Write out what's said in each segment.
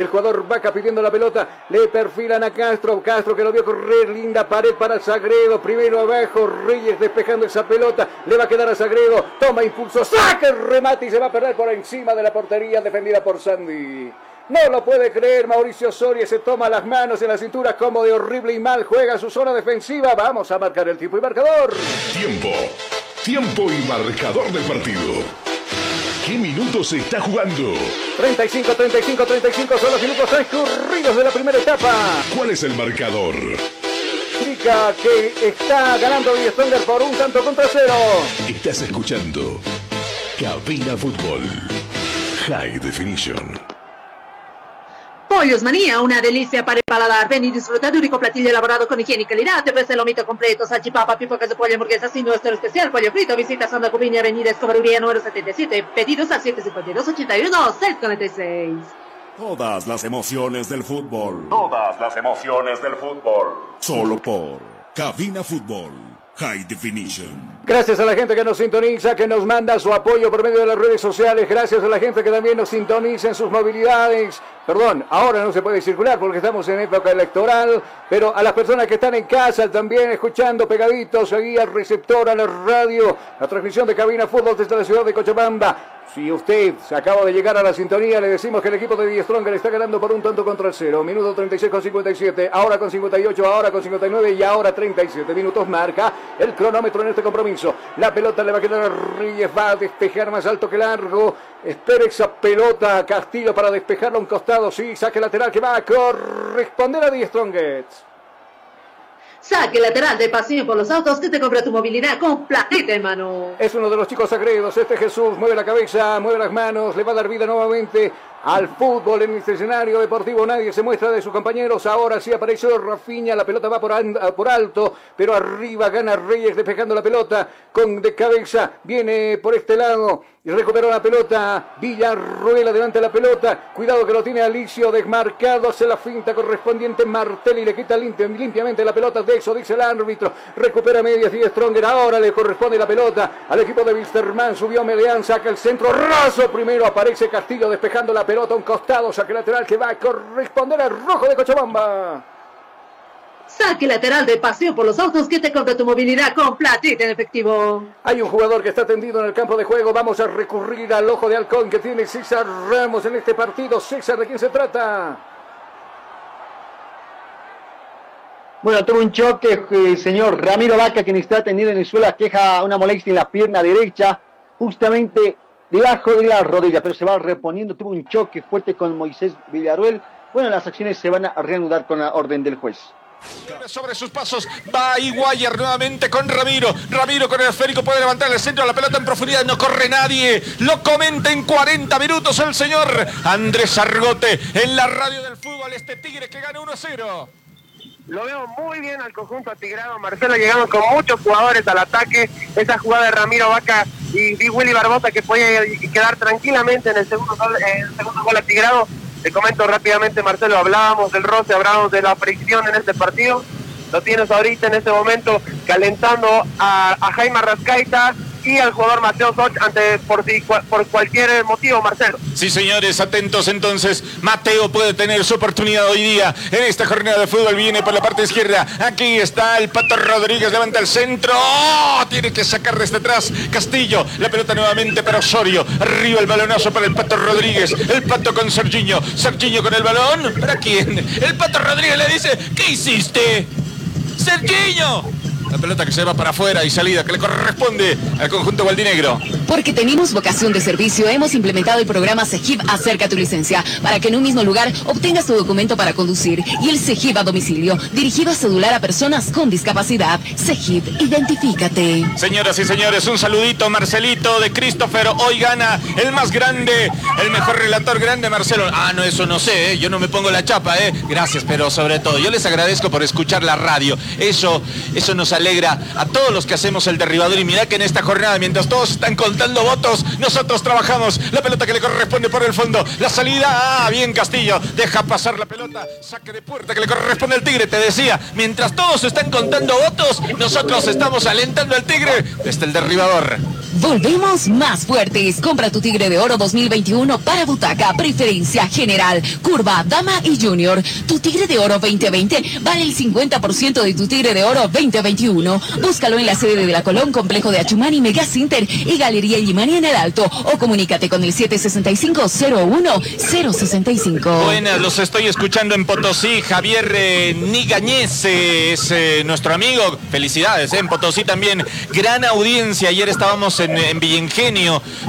El jugador Vaca pidiendo la pelota, le perfilan a Castro, Castro que lo vio correr, linda pared para Sagredo, primero abajo, Reyes despejando esa pelota, le va a quedar a Sagredo, toma impulso, saca el remate y se va a perder por encima de la portería defendida por Sandy. No lo puede creer, Mauricio Soria. Se toma las manos en la cintura. Como de horrible y mal, juega su zona defensiva, vamos a marcar el tiempo y marcador. Tiempo, tiempo y marcador del partido. ¿Qué minutos se está jugando? 35, 35, 35 son los minutos transcurridos de la primera etapa. ¿Cuál es el marcador? Indica que está ganando Stronger por un tanto contra cero. Estás escuchando Cabina Fútbol High Definition. Pollos Manía, una delicia para el paladar. Ven y disfruta de un rico platillo elaborado con higiene y calidad. Te ofrece el lomito completo, salchipapa, pipocas de pollo, hamburguesas y nuestro especial pollo frito. Visita Santa Cubiña, Avenida Escobaruría número 77. Pedidos al 752-81-646. Todas las emociones del fútbol. Todas las emociones del fútbol. Solo por Cabina Fútbol High Definition. Gracias a la gente que nos sintoniza, que nos manda su apoyo por medio de las redes sociales. Gracias a la gente que también nos sintoniza en sus movilidades. Perdón, ahora no se puede circular porque estamos en época electoral. Pero a las personas que están en casa también escuchando pegaditos ahí al receptor, a la radio, la transmisión de Cabina Fútbol desde la ciudad de Cochabamba. Si usted se acaba de llegar a la sintonía, le decimos que el equipo de Die Stronger está ganando por un tanto contra el cero. Minuto 36 con 57, ahora con 58, ahora con 59 y ahora 37 minutos marca el cronómetro en este compromiso. La pelota le va a quedar a Reyes, va a despejar más alto que largo. Espera esa pelota Castillo para despejarlo a un costado. Sí, saque lateral que va a corresponder a Die Strongers. Saque lateral de pasillo por los autos que te compra tu movilidad con platita, hermano. Es uno de los chicos sagredos. Este Jesús mueve la cabeza, mueve las manos, le va a dar vida nuevamente al fútbol en este escenario deportivo. Nadie se muestra de sus compañeros. Ahora sí apareció Rafiña. La pelota va por, por alto, pero arriba gana Reyes despejando la pelota con de cabeza. Viene por este lado y recuperó la pelota. Villarruel adelante la pelota. Cuidado que lo tiene Alicio desmarcado. Hace la finta correspondiente Martelli. Le quita limpiamente la pelota de eso, dice el árbitro. Recupera medias y Stronger. Ahora le corresponde la pelota al equipo de Wisterman. Subió Median, saca el centro. Raso primero. Aparece Castillo despejando la pelota un costado. Saque lateral que va a corresponder al rojo de Cochabamba. Saque lateral de paseo por los autos que te compra tu movilidad con platita en efectivo. Hay un jugador que está tendido en el campo de juego. Vamos a recurrir al ojo de halcón que tiene César Ramos en este partido. César, ¿de quién se trata? Bueno, tuvo un choque, el eh, señor Ramiro Vaca, quien está tendido en el suelo, queja una molestia en la pierna derecha, justamente debajo de la rodilla, pero se va reponiendo. Tuvo un choque fuerte con Moisés Villaruel. Bueno, las acciones se van a reanudar con la orden del juez. Sobre sus pasos va Iguayer nuevamente con Ramiro. Ramiro con el esférico puede levantar el centro, la pelota en profundidad, no corre nadie. Lo comenta en 40 minutos el señor Andrés Argote en la radio del fútbol. Este Tigre que gana 1-0. Lo veo muy bien al conjunto atigrado. Marcelo llegamos con muchos jugadores al ataque. Esa jugada de Ramiro Vaca y, Willy Barbosa que puede quedar tranquilamente en el segundo gol, en te comento rápidamente, Marcelo, hablábamos del roce, hablábamos de la fricción en este partido. Lo tienes ahorita en este momento calentando a, a Jaime Rascaita y al jugador Mateo Soch ante por, por cualquier motivo, Marcelo. Sí, señores, atentos entonces. Mateo puede tener su oportunidad hoy día en esta jornada de fútbol. Viene por la parte izquierda. Aquí está el Pato Rodríguez, levanta el centro. ¡Oh! Tiene que sacar desde atrás Castillo. La pelota nuevamente para Osorio. Arriba el balonazo para el Pato Rodríguez. El Pato con Sergiño. Sergiño con el balón. ¿Para quién? El Pato Rodríguez le dice, ¿qué hiciste? Sergiño. La pelota que se va para afuera y salida que le corresponde al conjunto gualdinegro. Porque tenemos vocación de servicio, hemos implementado el programa CEGIP Acerca tu licencia para que en un mismo lugar obtengas tu documento para conducir y el CEGIP a domicilio, dirigido a cedular a personas con discapacidad. CEGIP, identifícate. Señoras y señores, un saludito, Marcelito de Christopher. Hoy gana el más grande, el mejor relator grande, Marcelo. Ah, no, eso no sé, ¿eh? yo no me pongo la chapa, ¿eh? Gracias, pero sobre todo, yo les agradezco por escuchar la radio. Eso, eso nos alegra a todos los que hacemos el derribador y mira que en esta jornada, mientras todos están contando votos, nosotros trabajamos. La pelota que le corresponde por el fondo. La salida, ah, bien Castillo. Deja pasar la pelota. Saque de puerta que le corresponde al Tigre. Te decía, mientras todos están contando votos, nosotros estamos alentando al Tigre desde el derribador. Volvemos más fuertes. Compra tu Tigre de Oro 2021 para butaca, preferencia general, curva, dama y junior. Tu Tigre de Oro 2020 vale el 50% de tu Tigre de Oro 2021. Búscalo en la sede de la Colón, Complejo de Achumani, Mega Center y Galería Yimani en el Alto o comunícate con el 765-01-065. Buenas, los estoy escuchando en Potosí. Javier eh, Nigañez es eh, nuestro amigo. Felicidades, eh, en Potosí también. Gran audiencia. Ayer estábamos en, en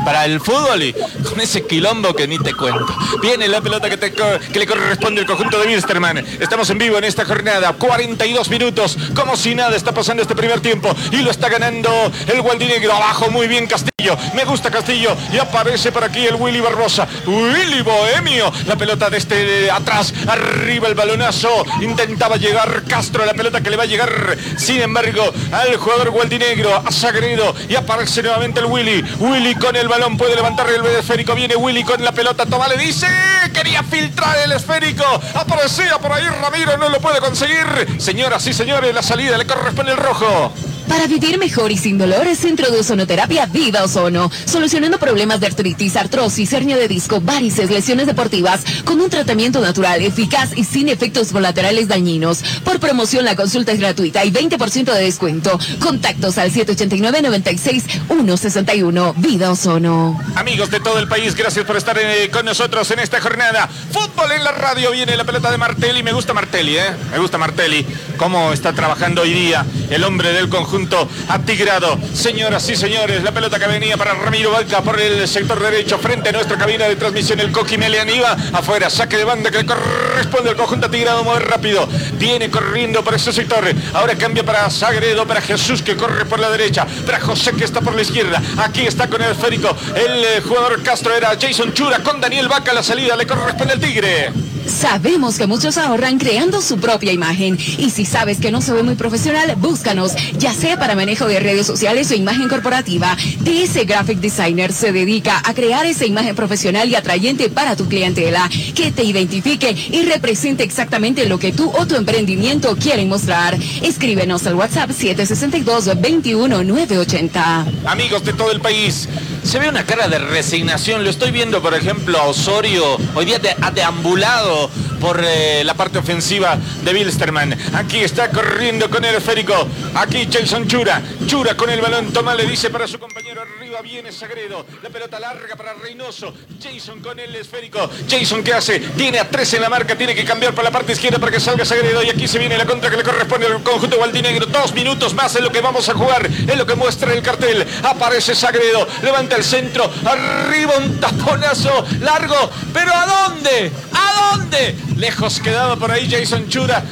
para el fútbol y con ese quilombo que ni te cuento. Viene la pelota que le corresponde al conjunto de Wilstermann. Estamos en vivo en esta jornada. 42 minutos. Como si nada está pasando este primer tiempo. Y lo está ganando el Gualdinegro. Abajo muy bien Castillo. Me gusta Castillo. Y aparece por aquí el Willy Barbosa. Willy Bohemio. La pelota desde atrás. Arriba el balonazo. Intentaba llegar Castro. La pelota que le va a llegar. Sin embargo, al jugador Gualdinegro. A Sagredo. Y aparece nuevamente el Willy. Willy con el balón. Puede levantar el esférico. Viene Willy con la pelota. Toma, le dice. Quería filtrar el esférico. Aparecía por ahí Ramiro. No lo puede conseguir. Señoras y señores, la salida le corresponde el rojo. Para vivir mejor y sin dolores, Centro de Ozonoterapia Vida Ozono. Solucionando problemas de artritis, artrosis, hernia de disco, varices, lesiones deportivas, con un tratamiento natural, eficaz y sin efectos colaterales dañinos. Por promoción, la consulta es gratuita y 20% de descuento. Contactos al 789-96-161. Vida Ozono. Amigos de todo el país, gracias por estar eh, con nosotros en esta jornada. Fútbol en la radio, viene la pelota de Martelli. Me gusta Martelli, ¿eh? Me gusta Martelli. Cómo está trabajando hoy día el hombre del conjunto atigrado. Señoras y señores, la pelota que venía para Ramiro Valca por el sector derecho frente a nuestra cabina de transmisión. El Coqui Melian iba afuera, saque de banda que le corresponde al conjunto atigrado muy rápido. Viene corriendo por ese sector. Ahora cambia para Sagredo, para Jesús que corre por la derecha, para José que está por la izquierda. Aquí está con el esférico. El eh, jugador Castro era Jason Chura con Daniel Vaca. La salida le corresponde al Tigre. Sabemos que muchos ahorran creando su propia imagen y si sabes que no se ve muy profesional, búscanos, ya sea para manejo de redes sociales o imagen corporativa. DS Graphic Designer se dedica a crear esa imagen profesional y atrayente para tu clientela, que te identifique y represente exactamente lo que tú o tu emprendimiento quieren mostrar. Escríbenos al WhatsApp 762-21980. Amigos de todo el país, se ve una cara de resignación. Lo estoy viendo, por ejemplo, a Osorio, hoy día de- ha deambulado por eh, la parte ofensiva de Wilstermann. Aquí está corriendo con el esférico. Aquí Jason Chura. Chura con el balón. Toma, le dice para su compañero. Viene Sagredo. La pelota larga para Reynoso. Jason con el esférico. Jason, ¿qué hace? Tiene a tres en la marca. Tiene que cambiar para la parte izquierda para que salga Sagredo. Y aquí se viene la contra que le corresponde al conjunto gualdinegro. Dos minutos más es lo que vamos a jugar. Es lo que muestra el cartel. Aparece Sagredo. Levanta el centro. Arriba un taponazo largo. ¿Pero a dónde? ¿A dónde? Lejos quedado por ahí Jason Chura.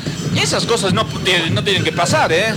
Esas cosas no, no tienen que pasar, ¿eh?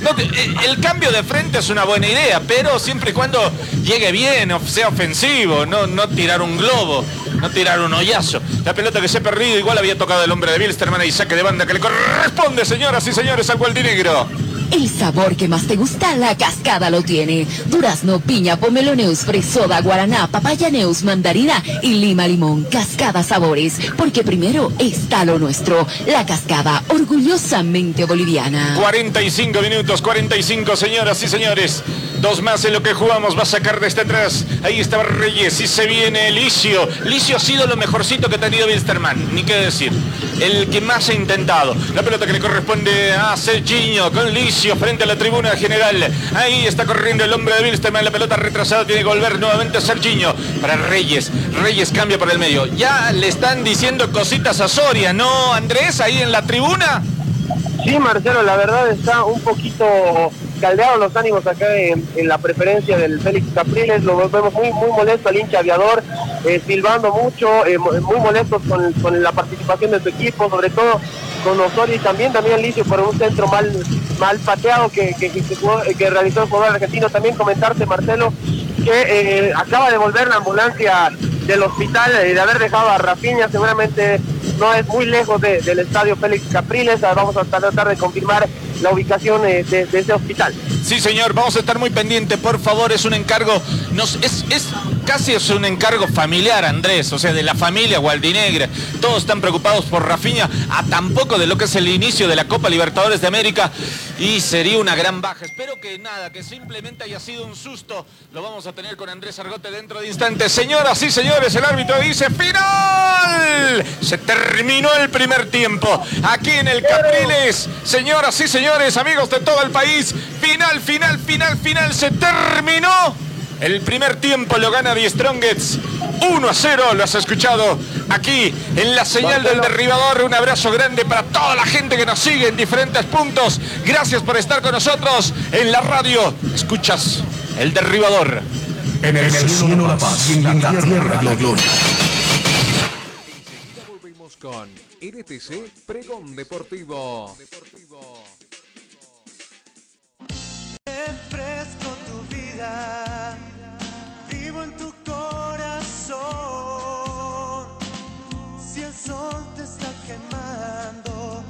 Eh, el cambio de frente es una buena idea, pero siempre y cuando llegue bien, sea ofensivo, no, no tirar un globo, no tirar un hoyazo. La pelota que se ha perdido, igual había tocado el hombre de Bilsterman y saque de banda que le corresponde, señoras y señores, al Gualdinegro. El sabor que más te gusta, la cascada lo tiene. Durazno, piña, pomelo neus, fresoda, guaraná, papaya neus, mandarina y lima limón. Cascada sabores, porque primero está lo nuestro. La cascada, orgullosamente boliviana. 45 minutos, 45 señoras y señores. Dos más en lo que jugamos. Va a sacar desde atrás. Ahí está Reyes y se viene Licio. Licio ha sido lo mejorcito que ha tenido Wilstermann. Ni qué decir. El que más ha intentado. La pelota que le corresponde a Serginho con Licio frente a la tribuna general. Ahí está corriendo el hombre de Wilstermann. La pelota retrasada tiene que volver nuevamente a Serginho. Para Reyes. Reyes cambia por el medio. Ya le están diciendo cositas a Soria, ¿no, Andrés? Ahí en la tribuna. Sí, Marcelo, la verdad está un poquito caldeados los ánimos acá en, la preferencia del Félix Capriles, lo vemos muy muy molesto al hincha aviador, eh, silbando mucho, eh, mo- muy molestos con, con la participación de su equipo, sobre todo con Osorio y también también Licio por un centro mal mal pateado que, que, realizó el jugador argentino. También comentarte, Marcelo, que eh, acaba de volver la ambulancia del hospital eh, de haber dejado a Rafinha, seguramente no es muy lejos de- del estadio Félix Capriles, Ah, vamos a tratar de confirmar la ubicación eh, de, de ese hospital. Sí, señor, vamos a estar muy pendientes, por favor, es un encargo, casi es un encargo familiar, Andrés, o sea, de la familia Gualdinegra. Todos están preocupados por Rafinha, a tampoco de lo que es el inicio de la Copa Libertadores de América, y sería una gran baja. Espero que nada, que simplemente haya sido un susto. Lo vamos a tener con Andrés Argote dentro de instantes. Señoras y señores, el árbitro dice ¡Final! Se terminó el primer tiempo. Aquí en el Capriles, señoras y señores, amigos de todo el país, final, final, final, final, se terminó. El primer tiempo lo gana Die Strongets 1 a 0. Lo has escuchado aquí en la señal del derribador. Un abrazo grande para toda la gente que nos sigue en diferentes puntos. Gracias por estar con nosotros en la radio. Escuchas el derribador. En el cielo la paz y en la tierra la gloria. Volvemos con NTC Pregón Deportivo. Refresco tu vida, vivo en tu corazón. Si el sol te está quemando,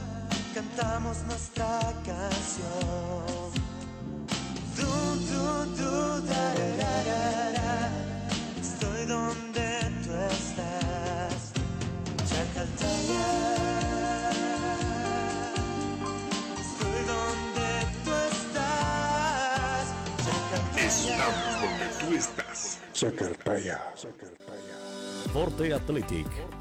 cantamos nuestra canción. Du, du, du, da, da, da, da. Estoy donde tú estás, Chacaltaya. Estoy donde tú estás, Estamos donde tú estás. Sacartaya. Forte Athletic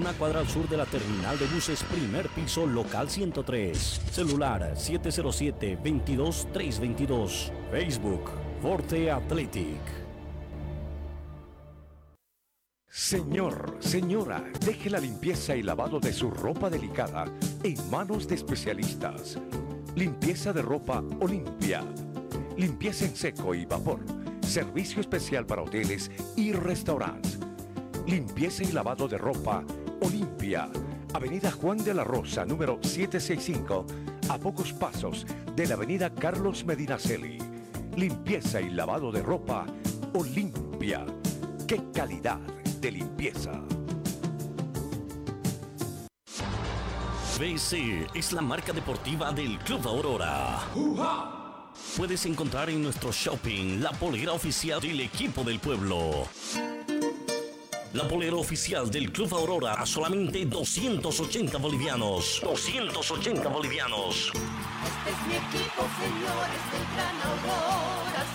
una cuadra al sur de la terminal de buses, primer piso, local 103. Celular 707-22-322. Facebook Forte Athletic. Señor, señora, deje la limpieza y lavado de su ropa delicada en manos de especialistas. Limpieza de ropa Olimpia. Limpieza en seco y vapor. Servicio especial para hoteles y restaurantes. Limpieza y lavado de ropa Olimpia. Avenida Juan de la Rosa, número 765, a pocos pasos de la Avenida Carlos Medinaceli. Limpieza y lavado de ropa Olimpia. ¡Qué calidad de limpieza! BC es la marca deportiva del Club Aurora. Puedes encontrar en nuestro shopping la polera oficial del equipo del pueblo. La polera oficial del Club Aurora a solamente 280 bolivianos. 280 bolivianos. Este es mi equipo, señores del Gran Aurora,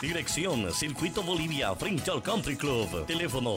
Dirección Circuito Bolivia frente al Country Club. Teléfono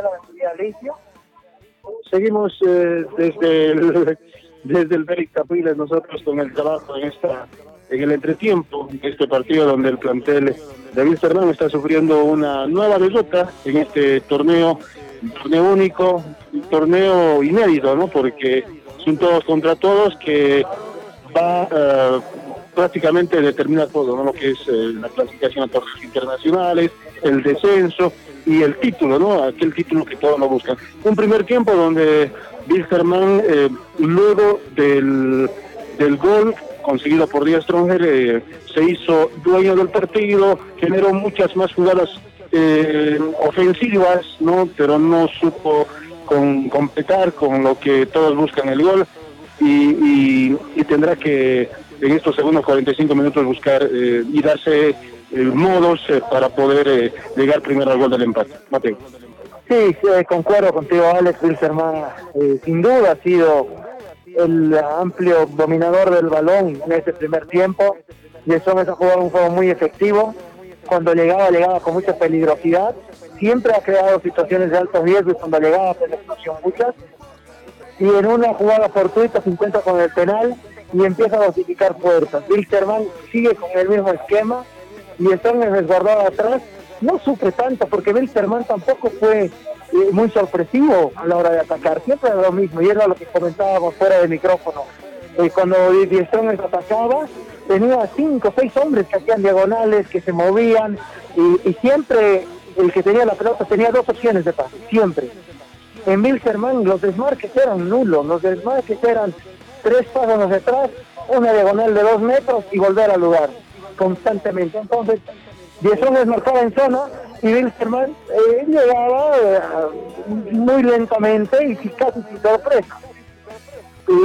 657-60987. Alicia. Seguimos eh, desde el, desde el Félix Capriles nosotros con el trabajo en esta en el entretiempo de este partido donde el plantel de Wilstermann está sufriendo una nueva derrota en este torneo, torneo único, torneo inédito, ¿no? Porque son todos contra todos que va eh, prácticamente a determinar todo, ¿no? Lo que es eh, la clasificación a torneos internacionales, el descenso y el título, ¿no? Aquel título que todos lo buscan. Un primer tiempo donde Wilstermann, eh, luego del, del gol conseguido por Díaz Stronger, eh, se hizo dueño del partido, generó muchas más jugadas eh, ofensivas, ¿no? Pero no supo con, completar con lo que todos buscan el gol y, tendrá que en estos segundos 45 minutos buscar eh, y darse modos eh, para poder eh, llegar primero al gol del empate. Mateo. Sí, eh, concuerdo contigo, Alex Wilserman. eh, sin duda ha sido el amplio dominador del balón en ese primer tiempo. Y eso ha jugado un juego muy efectivo. Cuando llegaba, llegaba con mucha peligrosidad. Siempre ha creado situaciones de alto riesgo y cuando llegaba, penetración muchas. Y en una jugada fortuita se encuentra con el penal y empieza a dosificar puertas. Wilstermann sigue con el mismo esquema y están resguardado atrás. No sufre tanto porque Wilstermann tampoco fue eh, muy sorpresivo a la hora de atacar. Siempre era lo mismo y era lo que comentábamos fuera de micrófono. Eh, cuando Di Strongest atacaba, tenía cinco o seis hombres que hacían diagonales, que se movían y, y siempre el que tenía la pelota tenía dos opciones de pase, siempre. En Wilstermann los desmarques eran nulos, los desmarques eran tres pasos hacia atrás, una diagonal de dos metros y volver al lugar constantemente. Entonces, Diesson desmarcaba en zona y Wilstermann eh, llegaba eh, muy lentamente y casi sin sorpresa.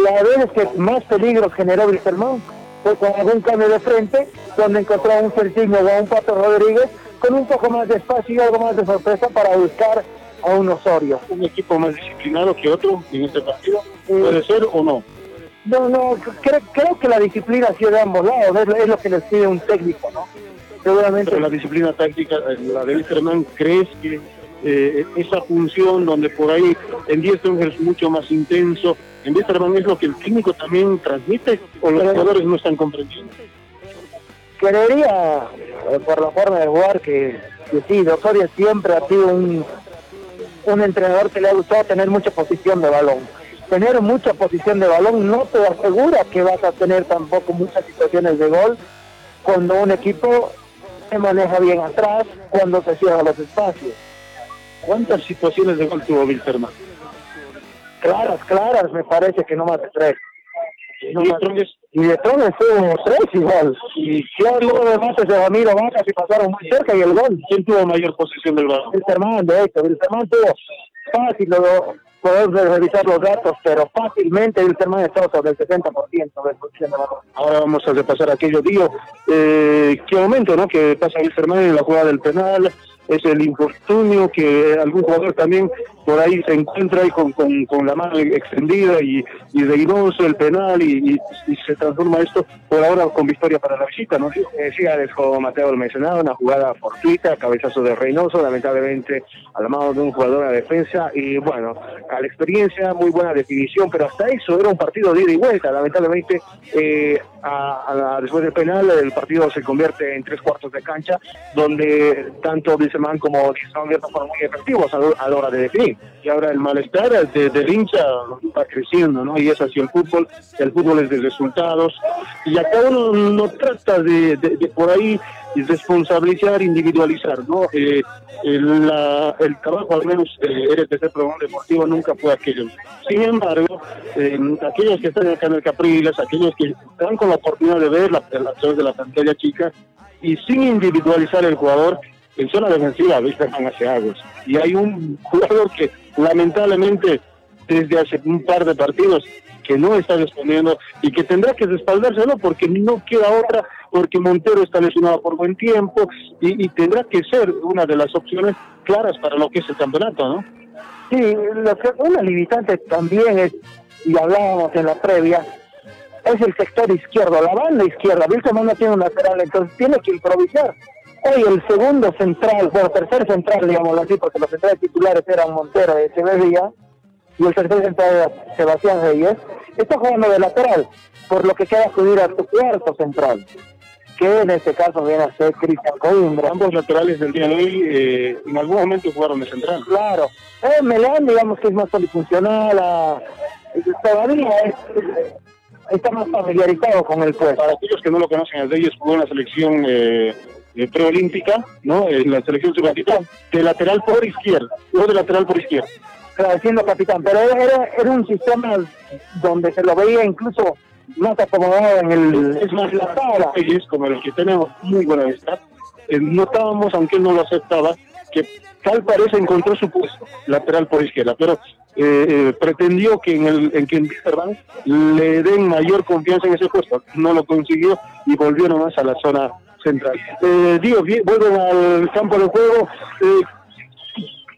La vez que más peligro generó Wilstermann fue con algún cambio de frente, donde encontró a un Serginho o a un Pato Rodríguez con un poco más de espacio y algo más de sorpresa para buscar a un Osorio. Un equipo más disciplinado que otro en este partido, puede ser o no. No, no, creo, creo que la disciplina ha sido de ambos lados, es, lo- es lo que les pide un técnico, ¿no? Seguramente. Pero la disciplina táctica, eh, la de Wilstermann, ¿crees que eh, esa función donde por ahí en Dieston es mucho más intenso, en Wilstermann es lo que el técnico también transmite o los jugadores no están comprendiendo? Creería, eh, por la forma de jugar, que, que sí, Osorio siempre ha sido un, un entrenador que le ha gustado tener mucha posición de balón. Tener mucha posición de balón no te asegura que vas a tener tampoco muchas situaciones de gol cuando un equipo se maneja bien atrás, cuando se cierran los espacios. ¿Cuántas situaciones de gol tuvo Wilstermann? Claras, claras, me parece que no más de tres. No ¿Y más- Strongest? Y de Trones tuvo tres igual. Y claro, luego de mates de Ramiro Vacas y pasaron muy cerca y el gol. ¿Quién tuvo mayor posesión del balón? Wilstermann, de hecho, Wilstermann tuvo fácil, luego poder revisar los datos, pero fácilmente Wilstermann estaba sobre el 70% de posición de balón. Ahora vamos a repasar aquello, Dio. Eh, ¿Qué momento, no? Que pasa Wilstermann en la jugada del penal, es el infortunio que algún jugador también por ahí se encuentra ahí con, con, con la mano extendida y, y Reynoso el penal y, y- se transforma esto por ahora con victoria para la visita, ¿no? Eh, sí, Mateo lo mencionaba, una jugada fortuita, cabezazo de Reynoso, lamentablemente a la mano de un jugador a defensa y bueno, a la experiencia, muy buena definición, pero hasta eso era un partido de ida y vuelta, lamentablemente eh, a- después del penal el partido se convierte en tres cuartos de cancha, donde tanto Bisserman como Dissonger no fueron muy efectivos a, la hora de definir. Y ahora el malestar de- del hincha va creciendo, ¿no? Y es así el fútbol, el fútbol es de resultados. Y acá uno no trata de, de- de por ahí responsabilizar, individualizar, ¿no? Eh, el, la- el trabajo, al menos eh, RTC Programa Deportivo, nunca fue aquello. Sin embargo, eh, aquellos que están acá en el Capriles, aquellos que están con la oportunidad de ver la, a través de la pantalla chica y sin individualizar el jugador, en zona defensiva, viste, van hacia aguas. Y hay un jugador que lamentablemente desde hace un par de partidos que no está respondiendo y que tendrá que respaldárselo porque no queda otra, porque Montero está lesionado por buen tiempo y, y tendrá que ser una de las opciones claras para lo que es el campeonato, ¿no? Sí, lo que, una limitante también es, y hablábamos en la previa, es el sector izquierdo, la banda izquierda. Wilson no tiene un lateral, entonces tiene que improvisar. Hoy el segundo central, bueno, tercer central, digámoslo así, porque los centrales titulares eran Montero y Echeverría, y el tercer central era Sebastián Reyes, está jugando de lateral, por lo que queda acudir a su cuarto central, que en este caso viene a ser Cristian Coimbra. Ambos laterales del día de hoy eh, en algún momento jugaron de central. Claro, eh, Melán digamos que es más polifuncional, a- todavía es- está más familiarizado con el puesto. Para aquellos que no lo conocen, el Reyes jugó en la selección eh, eh, preolímpica, ¿no? En la selección sub de lateral por izquierda, no de lateral por izquierda. Claro, siendo capitán, pero era, era, un sistema donde se lo veía incluso más acomodado en el Es más, la tabla. Como los que tenemos muy buena amistad, eh, notábamos, aunque él no lo aceptaba, que tal parece encontró su puesto, lateral por izquierda, pero eh, eh, pretendió que en el en que en le den mayor confianza en ese puesto. No lo consiguió y volvió nomás a la zona central. Eh, digo, vuelven al campo de juego. Eh,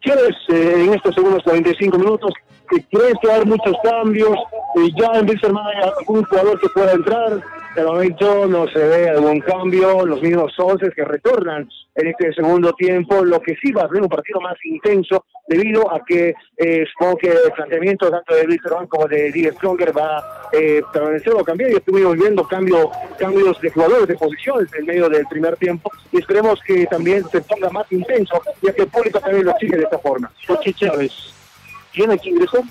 ¿Quieres eh, en estos segundos 45 minutos? Eh, ¿Crees que a muchos cambios? Eh, ya en Wisterman hay algún jugador que pueda entrar. De momento no se ve algún cambio, los mismos 11 que retornan en este segundo tiempo, lo que sí va a ser un partido más intenso debido a que eh, que el planteamiento tanto de Luis como de Díaz Stronger va a eh, permanecer o cambiar y estuvimos viendo cambio, cambios de jugadores, de posiciones en medio del primer tiempo y esperemos que también se ponga más intenso ya que el público también lo exige de esta forma. Cochi Chávez, ¿tiene que ingresar?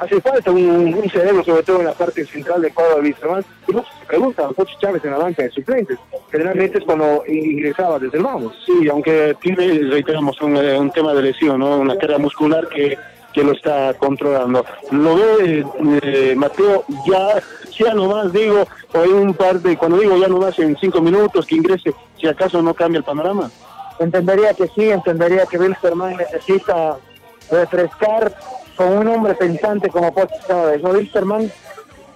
hace falta un, un cerebro, sobre todo en la parte central del cuadro de Wisterman. Y muchos se preguntan, Coach Chávez en la banca de suplentes. Generalmente es cuando ingresaba desde el vamos. Sí, aunque tiene, reiteramos, un, eh, un tema de lesión, ¿no? una carga muscular que, que lo está controlando. Lo ve eh, Mateo ya, ya nomás digo, o hay un par de, cuando digo ya nomás en cinco minutos que ingrese, si acaso no cambia el panorama. Entendería que sí, entendería que Wilstermann necesita refrescar con un hombre pensante como Poch Chávez. ¿no? Wilstermann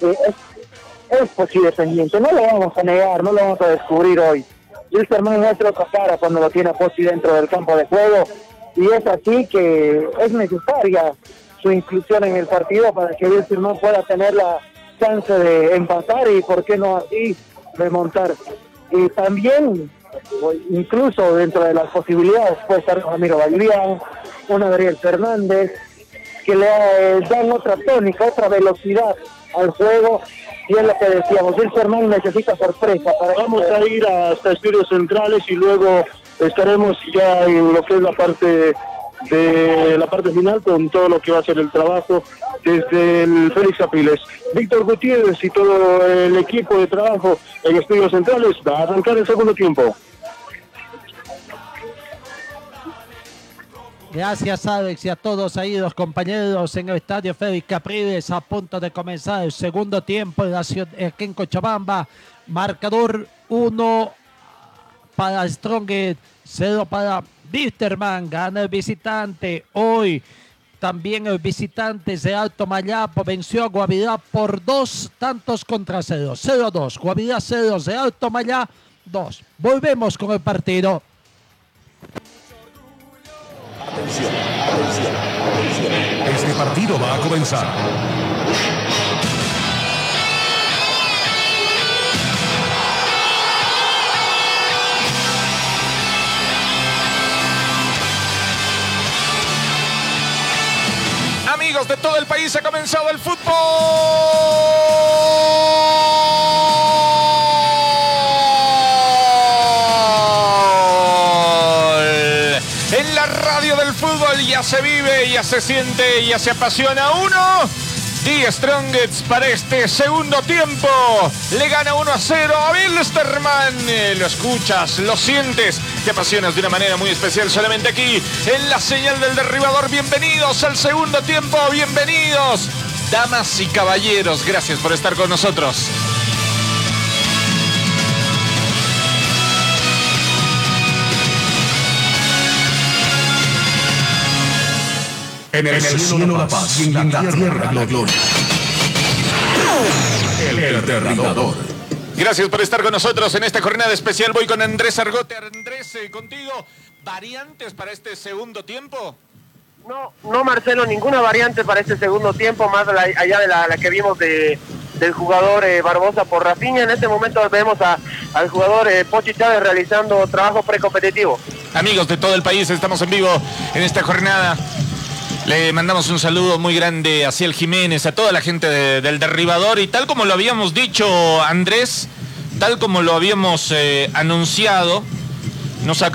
eh, es, es posible pendiente, no lo vamos a negar, no lo vamos a descubrir hoy. Wilstermann muestra otra cara cuando lo tiene Pochi dentro del campo de juego y es así que es necesaria su inclusión en el partido para que Wilstermann pueda tener la chance de empatar y por qué no así remontar. Y también, incluso dentro de las posibilidades, puede estar Ramiro Baglián, un Adriel Fernández, que le eh, dan otra tónica, otra velocidad al juego. Y es lo que decíamos, el Fernández necesita sorpresa. Para Vamos a ir hasta estudios centrales y luego estaremos ya en lo que es la parte de la parte final con todo lo que va a ser el trabajo desde el Félix Apiles. Víctor Gutiérrez y todo el equipo de trabajo en estudios centrales va a arrancar el segundo tiempo. Gracias Alex y a todos ahí los compañeros en el estadio Félix Capriles a punto de comenzar el segundo tiempo en aquí en Cochabamba. Marcador 1 para Strongest, 0 para Bisterman. Gana el visitante hoy. También el visitante de Alto Mayapo venció a Guavirá por dos tantos contra cero. 0-2. Guavirá 0 de Alto Mayá 2. Volvemos con el partido. Atención, atención, atención. Este partido va a comenzar. Amigos de todo el país, ha comenzado el fútbol. Radio del fútbol ya se vive, ya se siente, ya se apasiona uno. Die Strongets para este segundo tiempo. Le gana 1 a 0 a Wilstermann. Eh, Lo escuchas, lo sientes, te apasionas de una manera muy especial solamente aquí en la señal del derribador. Bienvenidos al segundo tiempo, bienvenidos. Damas y caballeros, gracias por estar con nosotros. En el, cielo la paz y en la tierra la gloria. El Eternador. Gracias por estar con nosotros en esta jornada especial. Voy con Andrés Argote. Andrés, eh, contigo, ¿variantes para este segundo tiempo? No, no Marcelo, ninguna variante para este segundo tiempo, más la- allá de la, la que vimos de, del jugador eh, Barbosa por Rafinha. En este momento vemos a- al jugador eh, Pochi Chávez realizando trabajo precompetitivo. Amigos de todo el país, estamos en vivo en esta jornada. Le mandamos un saludo muy grande a Ciel Jiménez, a toda la gente de- del derribador y tal como lo habíamos dicho Andrés, tal como lo habíamos eh, anunciado,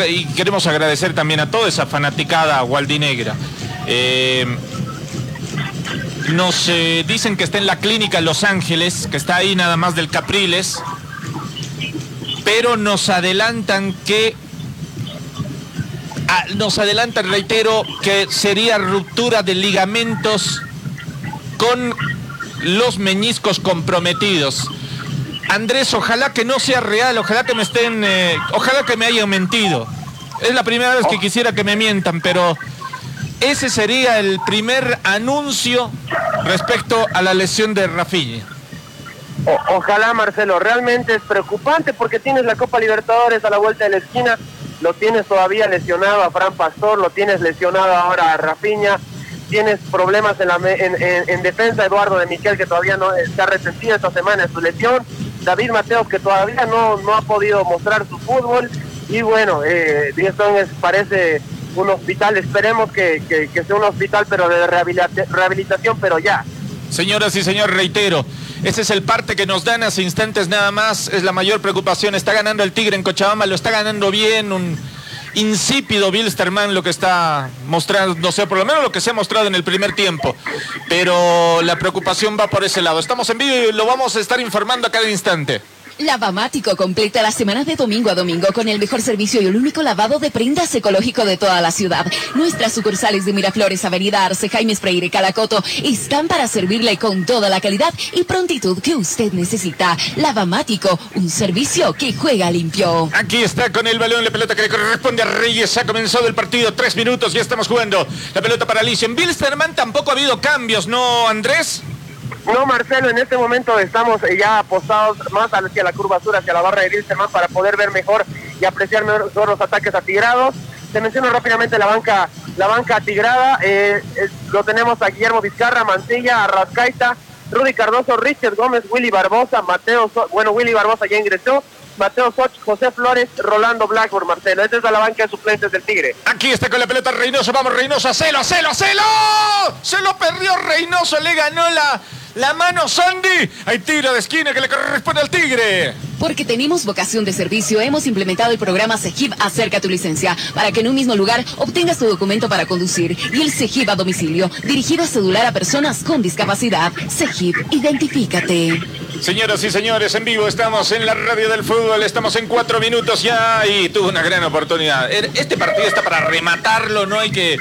y queremos agradecer también a toda esa fanaticada gualdinegra. Eh, nos eh, dicen que está en la clínica Los Ángeles, que está ahí nada más del Capriles, pero nos adelantan que nos adelantan, reitero, que sería ruptura de ligamentos con los meñiscos comprometidos. Andrés, ojalá que no sea real, ojalá que me estén, eh, ojalá que me hayan mentido. Es la primera vez que quisiera que me mientan, pero ese sería el primer anuncio respecto a la lesión de Rafinha. O- ojalá, Marcelo, realmente es preocupante porque tienes la Copa Libertadores a la vuelta de la esquina, lo tienes todavía lesionado a Fran Pastor, lo tienes lesionado ahora a Rafinha, tienes problemas en, la en, en- en defensa, Eduardo de Miquel, que todavía no está resentido esta semana de su lesión, David Mateos, que todavía no, no ha podido mostrar su fútbol, y bueno, eh, Diez Tones parece un hospital, esperemos que, que- sea un hospital, pero de rehabilita- rehabilitación, pero ya. Señoras y señores, reitero, ese es el parte que nos dan hace instantes nada más, es la mayor preocupación. Está ganando el Tigre en Cochabamba, lo está ganando bien, un insípido Bilsterman lo que está mostrando, no sé, por lo menos lo que se ha mostrado en el primer tiempo. Pero la preocupación va por ese lado. Estamos en vivo y lo vamos a estar informando a cada instante. Lavamático completa la semana de domingo a domingo con el mejor servicio y el único lavado de prendas ecológico de toda la ciudad. Nuestras sucursales de Miraflores, Avenida Arce, Jaime Freire y Calacoto están para servirle con toda la calidad y prontitud que usted necesita. Lavamático, un servicio que juega limpio. Aquí está con el balón, la pelota que le corresponde a Reyes. Ha comenzado el partido, tres minutos, ya estamos jugando. La pelota para Alicia. En Bilsterman tampoco ha habido cambios, ¿no, Andrés? No, Marcelo, en este momento estamos eh, ya apostados más hacia la curva sur, hacia la barra de Wilstermann para poder ver mejor y apreciar mejor los ataques atigrados. Se menciona rápidamente la banca, la banca atigrada. eh, lo tenemos a Guillermo Vizcarra, Mancilla, Arrascaita, Rudy Cardoso, Richard Gómez, Willy Barbosa, Mateo, So- bueno, Willy Barbosa ya ingresó. Mateo Soch, José Flores, Rolando Blackburn, Marcelo. Esta es la banca de suplentes del Tigre. Aquí está con la pelota Reynoso. Vamos, Reynoso, a celo, a celo. Se lo perdió Reynoso, le ganó la, la mano Sandy. Hay tiro de esquina que le corresponde al Tigre. Porque tenemos vocación de servicio, hemos implementado el programa CEGIP Acerca tu licencia para que en un mismo lugar obtengas tu documento para conducir y el CEGIP a domicilio, dirigido a cedular a personas con discapacidad. CEGIP, identifícate. Señoras y señores, en vivo estamos en la radio del fútbol, estamos en cuatro minutos ya y tuvo una gran oportunidad. Er- Este partido está para rematarlo, no hay que,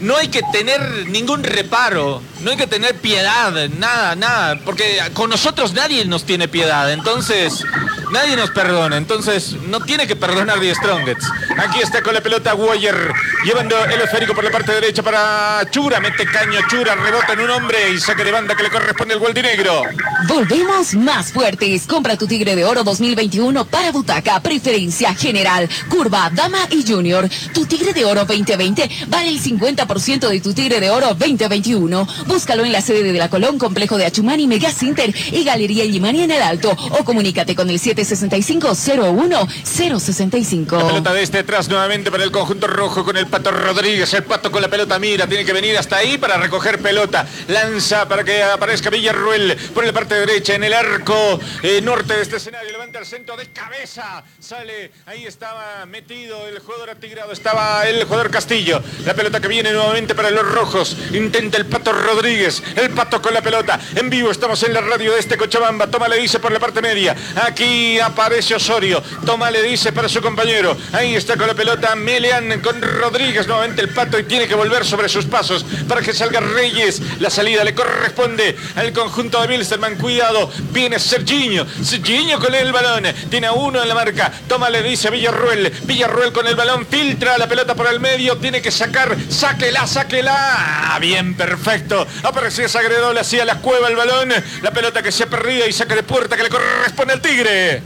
no hay que tener ningún reparo, no hay que tener piedad, nada, nada, porque con nosotros nadie nos tiene piedad, entonces nadie nos perdona, entonces no tiene que perdonar The Strongest. Aquí está con la pelota Guayer, llevando el esférico por la parte derecha para Chura, mete caño Chura, rebota en un hombre y saque de banda que le corresponde al Gualdinegro. Volvemos más fuertes. Compra tu Tigre de Oro 2021 para butaca, preferencia general, curva, dama y junior. Tu Tigre de Oro 2020 vale el 50% de tu Tigre de Oro 2021. Búscalo en la sede de la Colón, Complejo de Achumani, Mega Center y Galería Limani en el Alto. O comunícate con el 765-01-065. La pelota de este atrás nuevamente para el conjunto rojo con el Pato Rodríguez. El Pato con la pelota mira, tiene que venir hasta ahí para recoger pelota. Lanza para que aparezca Villarruel por la parte derecha en el arco eh, norte de este escenario. Levanta el centro de cabeza. Sale, ahí estaba metido el jugador atigrado. Estaba el jugador Castillo. La pelota que viene nuevamente para los rojos. Intenta el Pato Rodríguez. El Pato con la pelota. En vivo estamos en la radio de este Cochabamba. Toma, le dice por la parte media. Aquí aparece Osorio. Toma, le dice para su compañero. Ahí está con la pelota Meleán con Rodríguez. Nuevamente el Pato y tiene que volver sobre sus pasos para que salga Reyes. La salida le corresponde al conjunto de Bilsterman. Cuidado. Viene Serginho. Serginho con el balón. Tiene a uno en la marca. Toma, le dice Villarruel. Villarruel con el balón. Filtra la pelota por el medio. Tiene que sacar. Sáquela, sáquela. Ah, Bien, perfecto. Apareció Sagredola hacia la cueva el balón. La pelota que se ha perdido y saca de puerta que le corresponde al Tigre.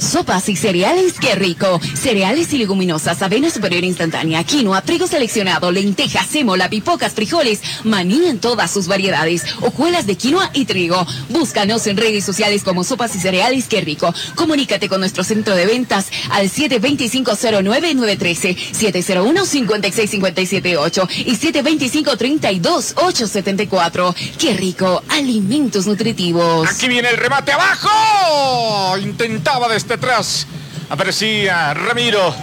Sopas y cereales, qué rico. Cereales y leguminosas, avena superior instantánea, quinoa, trigo seleccionado, lentejas, sémola, pipocas, frijoles, maní en todas sus variedades, hojuelas de quinoa y trigo. Búscanos en redes sociales como Sopas y cereales, qué rico. Comunícate con nuestro centro de ventas al 725-09913, 701-56578 y 725-32874. Qué rico, alimentos nutritivos. Aquí viene el remate abajo. Intentaba atrás. Aparecía Ramiro.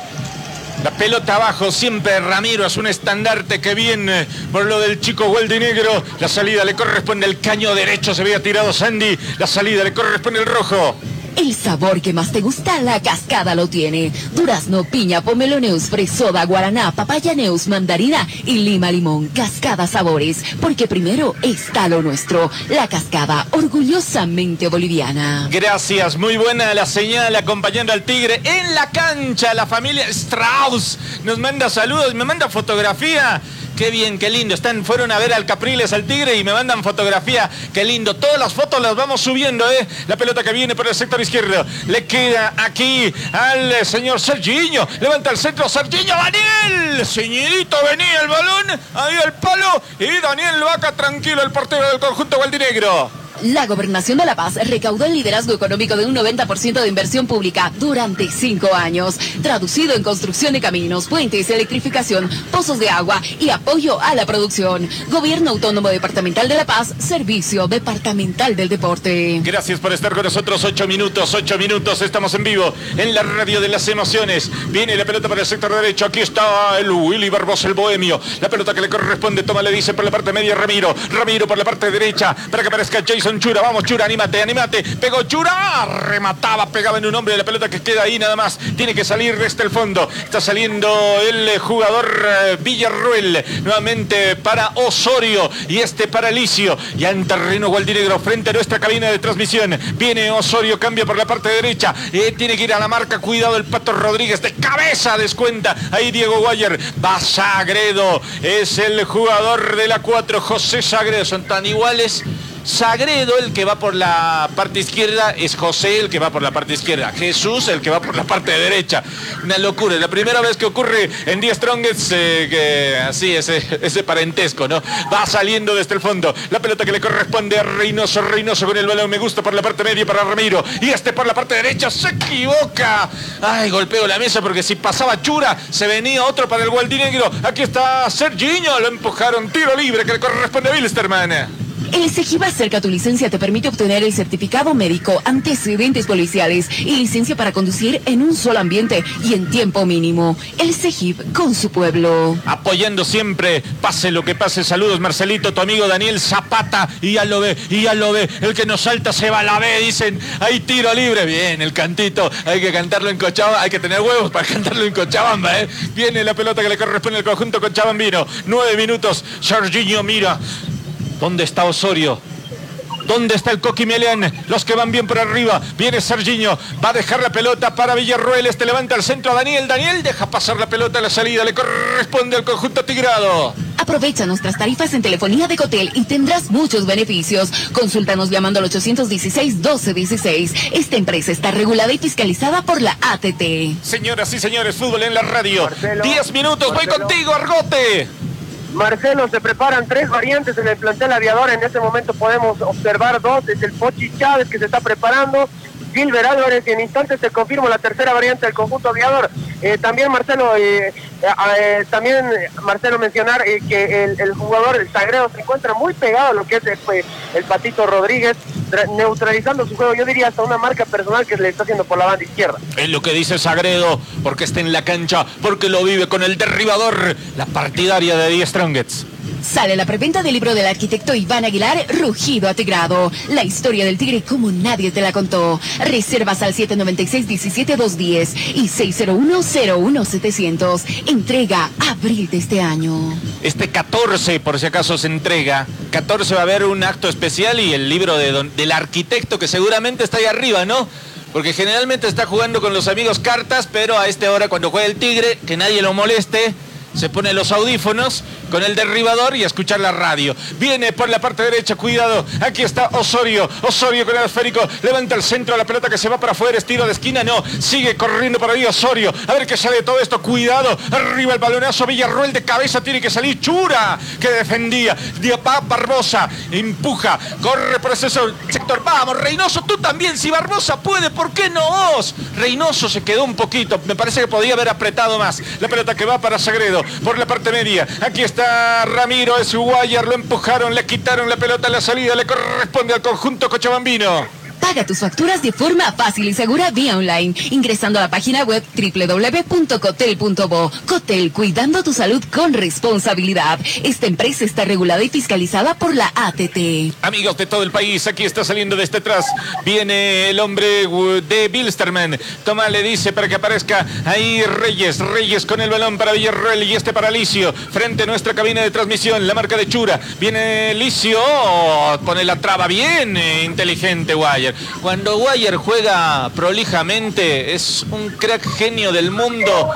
La pelota abajo, siempre Ramiro es un estandarte que viene por lo del chico Negro. La salida le corresponde el caño derecho, se había tirado Sandy. La salida le corresponde el rojo. El sabor que más te gusta, la cascada lo tiene. Durazno, piña, pomelo neus, fresoda, guaraná, papaya neus, mandarina y lima limón. Cascada sabores, porque primero está lo nuestro. La cascada, orgullosamente boliviana. Gracias, muy buena la señal acompañando al Tigre en la cancha. La familia Strauss nos manda saludos, me manda fotografía. Qué bien, qué lindo. Están, fueron a ver al Capriles, al Tigre y me mandan fotografía. Qué lindo. Todas las fotos las vamos subiendo, ¿eh? La pelota que viene por el sector izquierdo. Le queda aquí al señor Sergiño. Levanta el centro, Sergiño, Daniel. Señorito, venía el balón. Ahí el palo. Y Daniel Vaca tranquilo, el portero del conjunto Gualdinegro. La Gobernación de La Paz recaudó el liderazgo económico de un 90% de inversión pública durante cinco años, traducido en construcción de caminos, puentes, electrificación, pozos de agua y apoyo a la producción. Gobierno Autónomo Departamental de La Paz, Servicio Departamental del Deporte. Gracias por estar con nosotros. Ocho minutos, ocho minutos. Estamos en vivo en la radio de las emociones. Viene la pelota para el sector derecho. Aquí está el Willy Barbosa, el bohemio. La pelota que le corresponde. Toma, le dice por la parte media Ramiro. Ramiro por la parte derecha para que aparezca Jason Chura. Vamos, Chura, anímate, anímate. Pegó Chura. Remataba, pegaba en un hombre de la pelota que queda ahí nada más. Tiene que salir desde el fondo. Está saliendo el jugador eh, Villarruel. Nuevamente para Osorio. Y este para Licio. Ya en terreno Gualdinegro frente a nuestra cabina de transmisión. Viene Osorio, cambia por la parte derecha. Eh, tiene que ir a la marca. Cuidado el Pato Rodríguez. De cabeza descuenta. Ahí Diego Guayer. Va Sagredo. Es el jugador de la 4. José Sagredo. Son tan iguales. Sagredo, el que va por la parte izquierda, es José, el que va por la parte izquierda. Jesús, el que va por la parte derecha. Una locura. Es la primera vez que ocurre en Díaz Strongest eh, que así, ese, ese parentesco, ¿no? Va saliendo desde el fondo. La pelota que le corresponde a Reynoso. Reynoso con el balón. Me gusta por la parte media para Ramiro. Y este por la parte derecha se equivoca. Ay, golpeo la mesa porque si pasaba Chura, se venía otro para el Gualdinegro. Aquí está Serginho. Lo empujaron. Tiro libre que le corresponde a Wilstermann. El CEGIB Acerca tu licencia te permite obtener el certificado médico, antecedentes policiales y licencia para conducir en un solo ambiente y en tiempo mínimo. El CEGIB con su pueblo. Apoyando siempre, pase lo que pase. Saludos, Marcelito, tu amigo Daniel Zapata. Y ya lo ve, y ya lo ve. El que nos salta se va a la B, dicen. Hay tiro libre. Bien, el cantito. Hay que cantarlo en Cochabamba. Hay que tener huevos para cantarlo en Cochabamba, ¿eh? Viene la pelota que le corresponde al conjunto Cochabambino. Nueve minutos. Jorginho mira. ¿Dónde está Osorio? ¿Dónde está el Coqui Melián? Los que van bien por arriba. Viene Sergiño. Va a dejar la pelota para Villarruel. Este levanta al centro a Daniel. Daniel deja pasar la pelota a la salida. Le corresponde al conjunto tigrado. Aprovecha nuestras tarifas en telefonía de Cotel y tendrás muchos beneficios. Consúltanos llamando al 816-1216. Esta empresa está regulada y fiscalizada por la ATT. Señoras y señores, fútbol en la radio. Diez minutos. Voy contigo, Argote. Marcelo, se preparan tres variantes en el plantel aviador. En este momento podemos observar dos. Es el Pochi Chávez que se está preparando. Gilbert Álvarez y en instantes se confirma la tercera variante del conjunto aviador. Eh, también Marcelo, eh, eh, también Marcelo mencionar que el, jugador, el Sagredo, se encuentra muy pegado a lo que es el Patito Rodríguez, neutralizando su juego, yo diría hasta una marca personal que le está haciendo por la banda izquierda. Es lo que dice Sagredo, porque está en la cancha, porque lo vive con el derribador, la partidaria de Die Strongets. Sale la preventa del libro del arquitecto Iván Aguilar, Rugido Atigrado. La historia del tigre como nadie te la contó. Reservas al 796-17210 y 601-01700. Entrega abril de este año. Este 14, por si acaso se entrega. 14 va a haber un acto especial y el libro de del arquitecto que seguramente está ahí arriba, ¿no? Porque generalmente está jugando con los amigos cartas, pero a esta hora cuando juega el tigre, que nadie lo moleste, se pone los audífonos con el derribador y escuchar la radio. Viene por la parte derecha, cuidado. Aquí está Osorio. Osorio con el esférico. Levanta el centro, la pelota que se va para afuera. Estilo de esquina, no. Sigue corriendo por ahí Osorio. A ver qué sale de todo esto. Cuidado. Arriba el balonazo. Villarruel de cabeza tiene que salir. Chura que defendía. Diapá Barbosa. Empuja. Corre por ese sector. Vamos, Reynoso, tú también. Si Barbosa puede, ¿por qué no vos? Reynoso se quedó un poquito. Me parece que podía haber apretado más. La pelota que va para Sagredo. Por la parte media. Aquí está Ramiro. Es Guayar. Lo empujaron. Le quitaron la pelota a la salida. Le corresponde al conjunto cochabambino. Paga tus facturas de forma fácil y segura vía online, ingresando a la página web www.cotel.bo. Cotel, cuidando tu salud con responsabilidad. Esta empresa está regulada y fiscalizada por la ATT. Amigos de todo el país, aquí está saliendo desde atrás. Viene el hombre de Bilsterman. Toma, le dice para que aparezca ahí Reyes. Reyes con el balón para Villarreal y este para Licio. Frente a nuestra cabina de transmisión, la marca de Chura. Viene Licio. Oh, pone la traba bien eh, inteligente, Guayer. Cuando Guayer juega prolijamente, es un crack genio del mundo.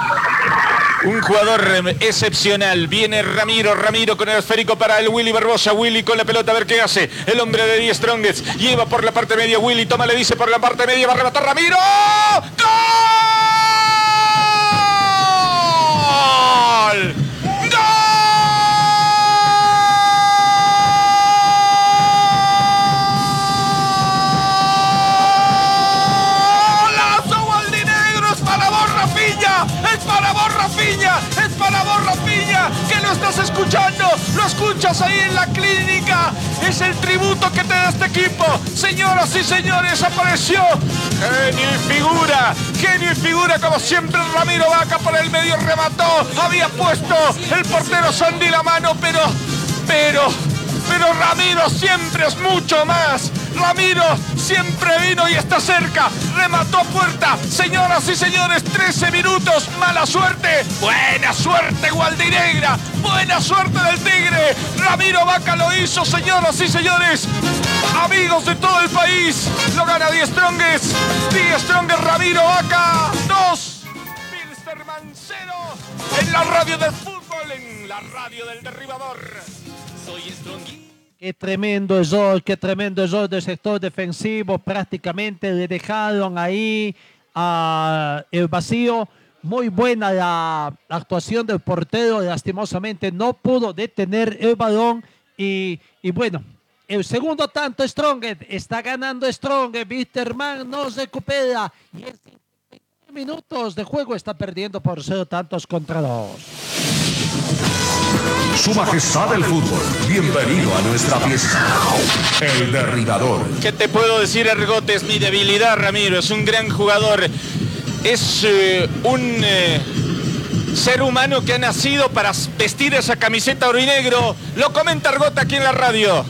Un jugador excepcional. Viene Ramiro, Ramiro con el esférico para el Willy Barbosa. Willy con la pelota a ver qué hace. El hombre de Die Strongest. Lleva por la parte media Willy. Toma, le dice por la parte media. Va a rematar Ramiro. ¡Gol! ¡Es para vos, Rafiña! ¡Que lo estás escuchando! ¡Lo escuchas ahí en la clínica! ¡Es el tributo que te da este equipo! Señoras y señores, apareció genio y figura, genio y figura como siempre Ramiro Vaca por el medio remató, había puesto el portero Sandy la mano, pero, pero, pero Ramiro siempre es mucho más. Ramiro siempre vino y está cerca. Remató puerta. Señoras y señores, 13 minutos. Mala suerte. Buena suerte, Gualdinegra. Buena suerte del Tigre. Ramiro Vaca lo hizo, señoras y señores. Amigos de todo el país. Lo gana Die Strongest. Die Strongest Ramiro Vaca. 2. Bilsterman 0. En la radio del fútbol. En la radio del derribador. Soy. Qué tremendo error, qué tremendo error del sector defensivo. Prácticamente le dejaron ahí a el vacío. Muy buena la actuación del portero. Lastimosamente no pudo detener el balón. Y, y bueno, el segundo tanto Strongest está ganando Strongest. Wisterman no recupera. Y en 50 minutos de juego está perdiendo por cero tantos contra dos. Su majestad el fútbol. Bienvenido a nuestra fiesta. El derribador. ¿Qué te puedo decir, Ergote? Es mi debilidad, Ramiro. Es un gran jugador. Es eh, un eh, ser humano que ha nacido para vestir esa camiseta orinegro. Lo comenta Ergote aquí en la radio.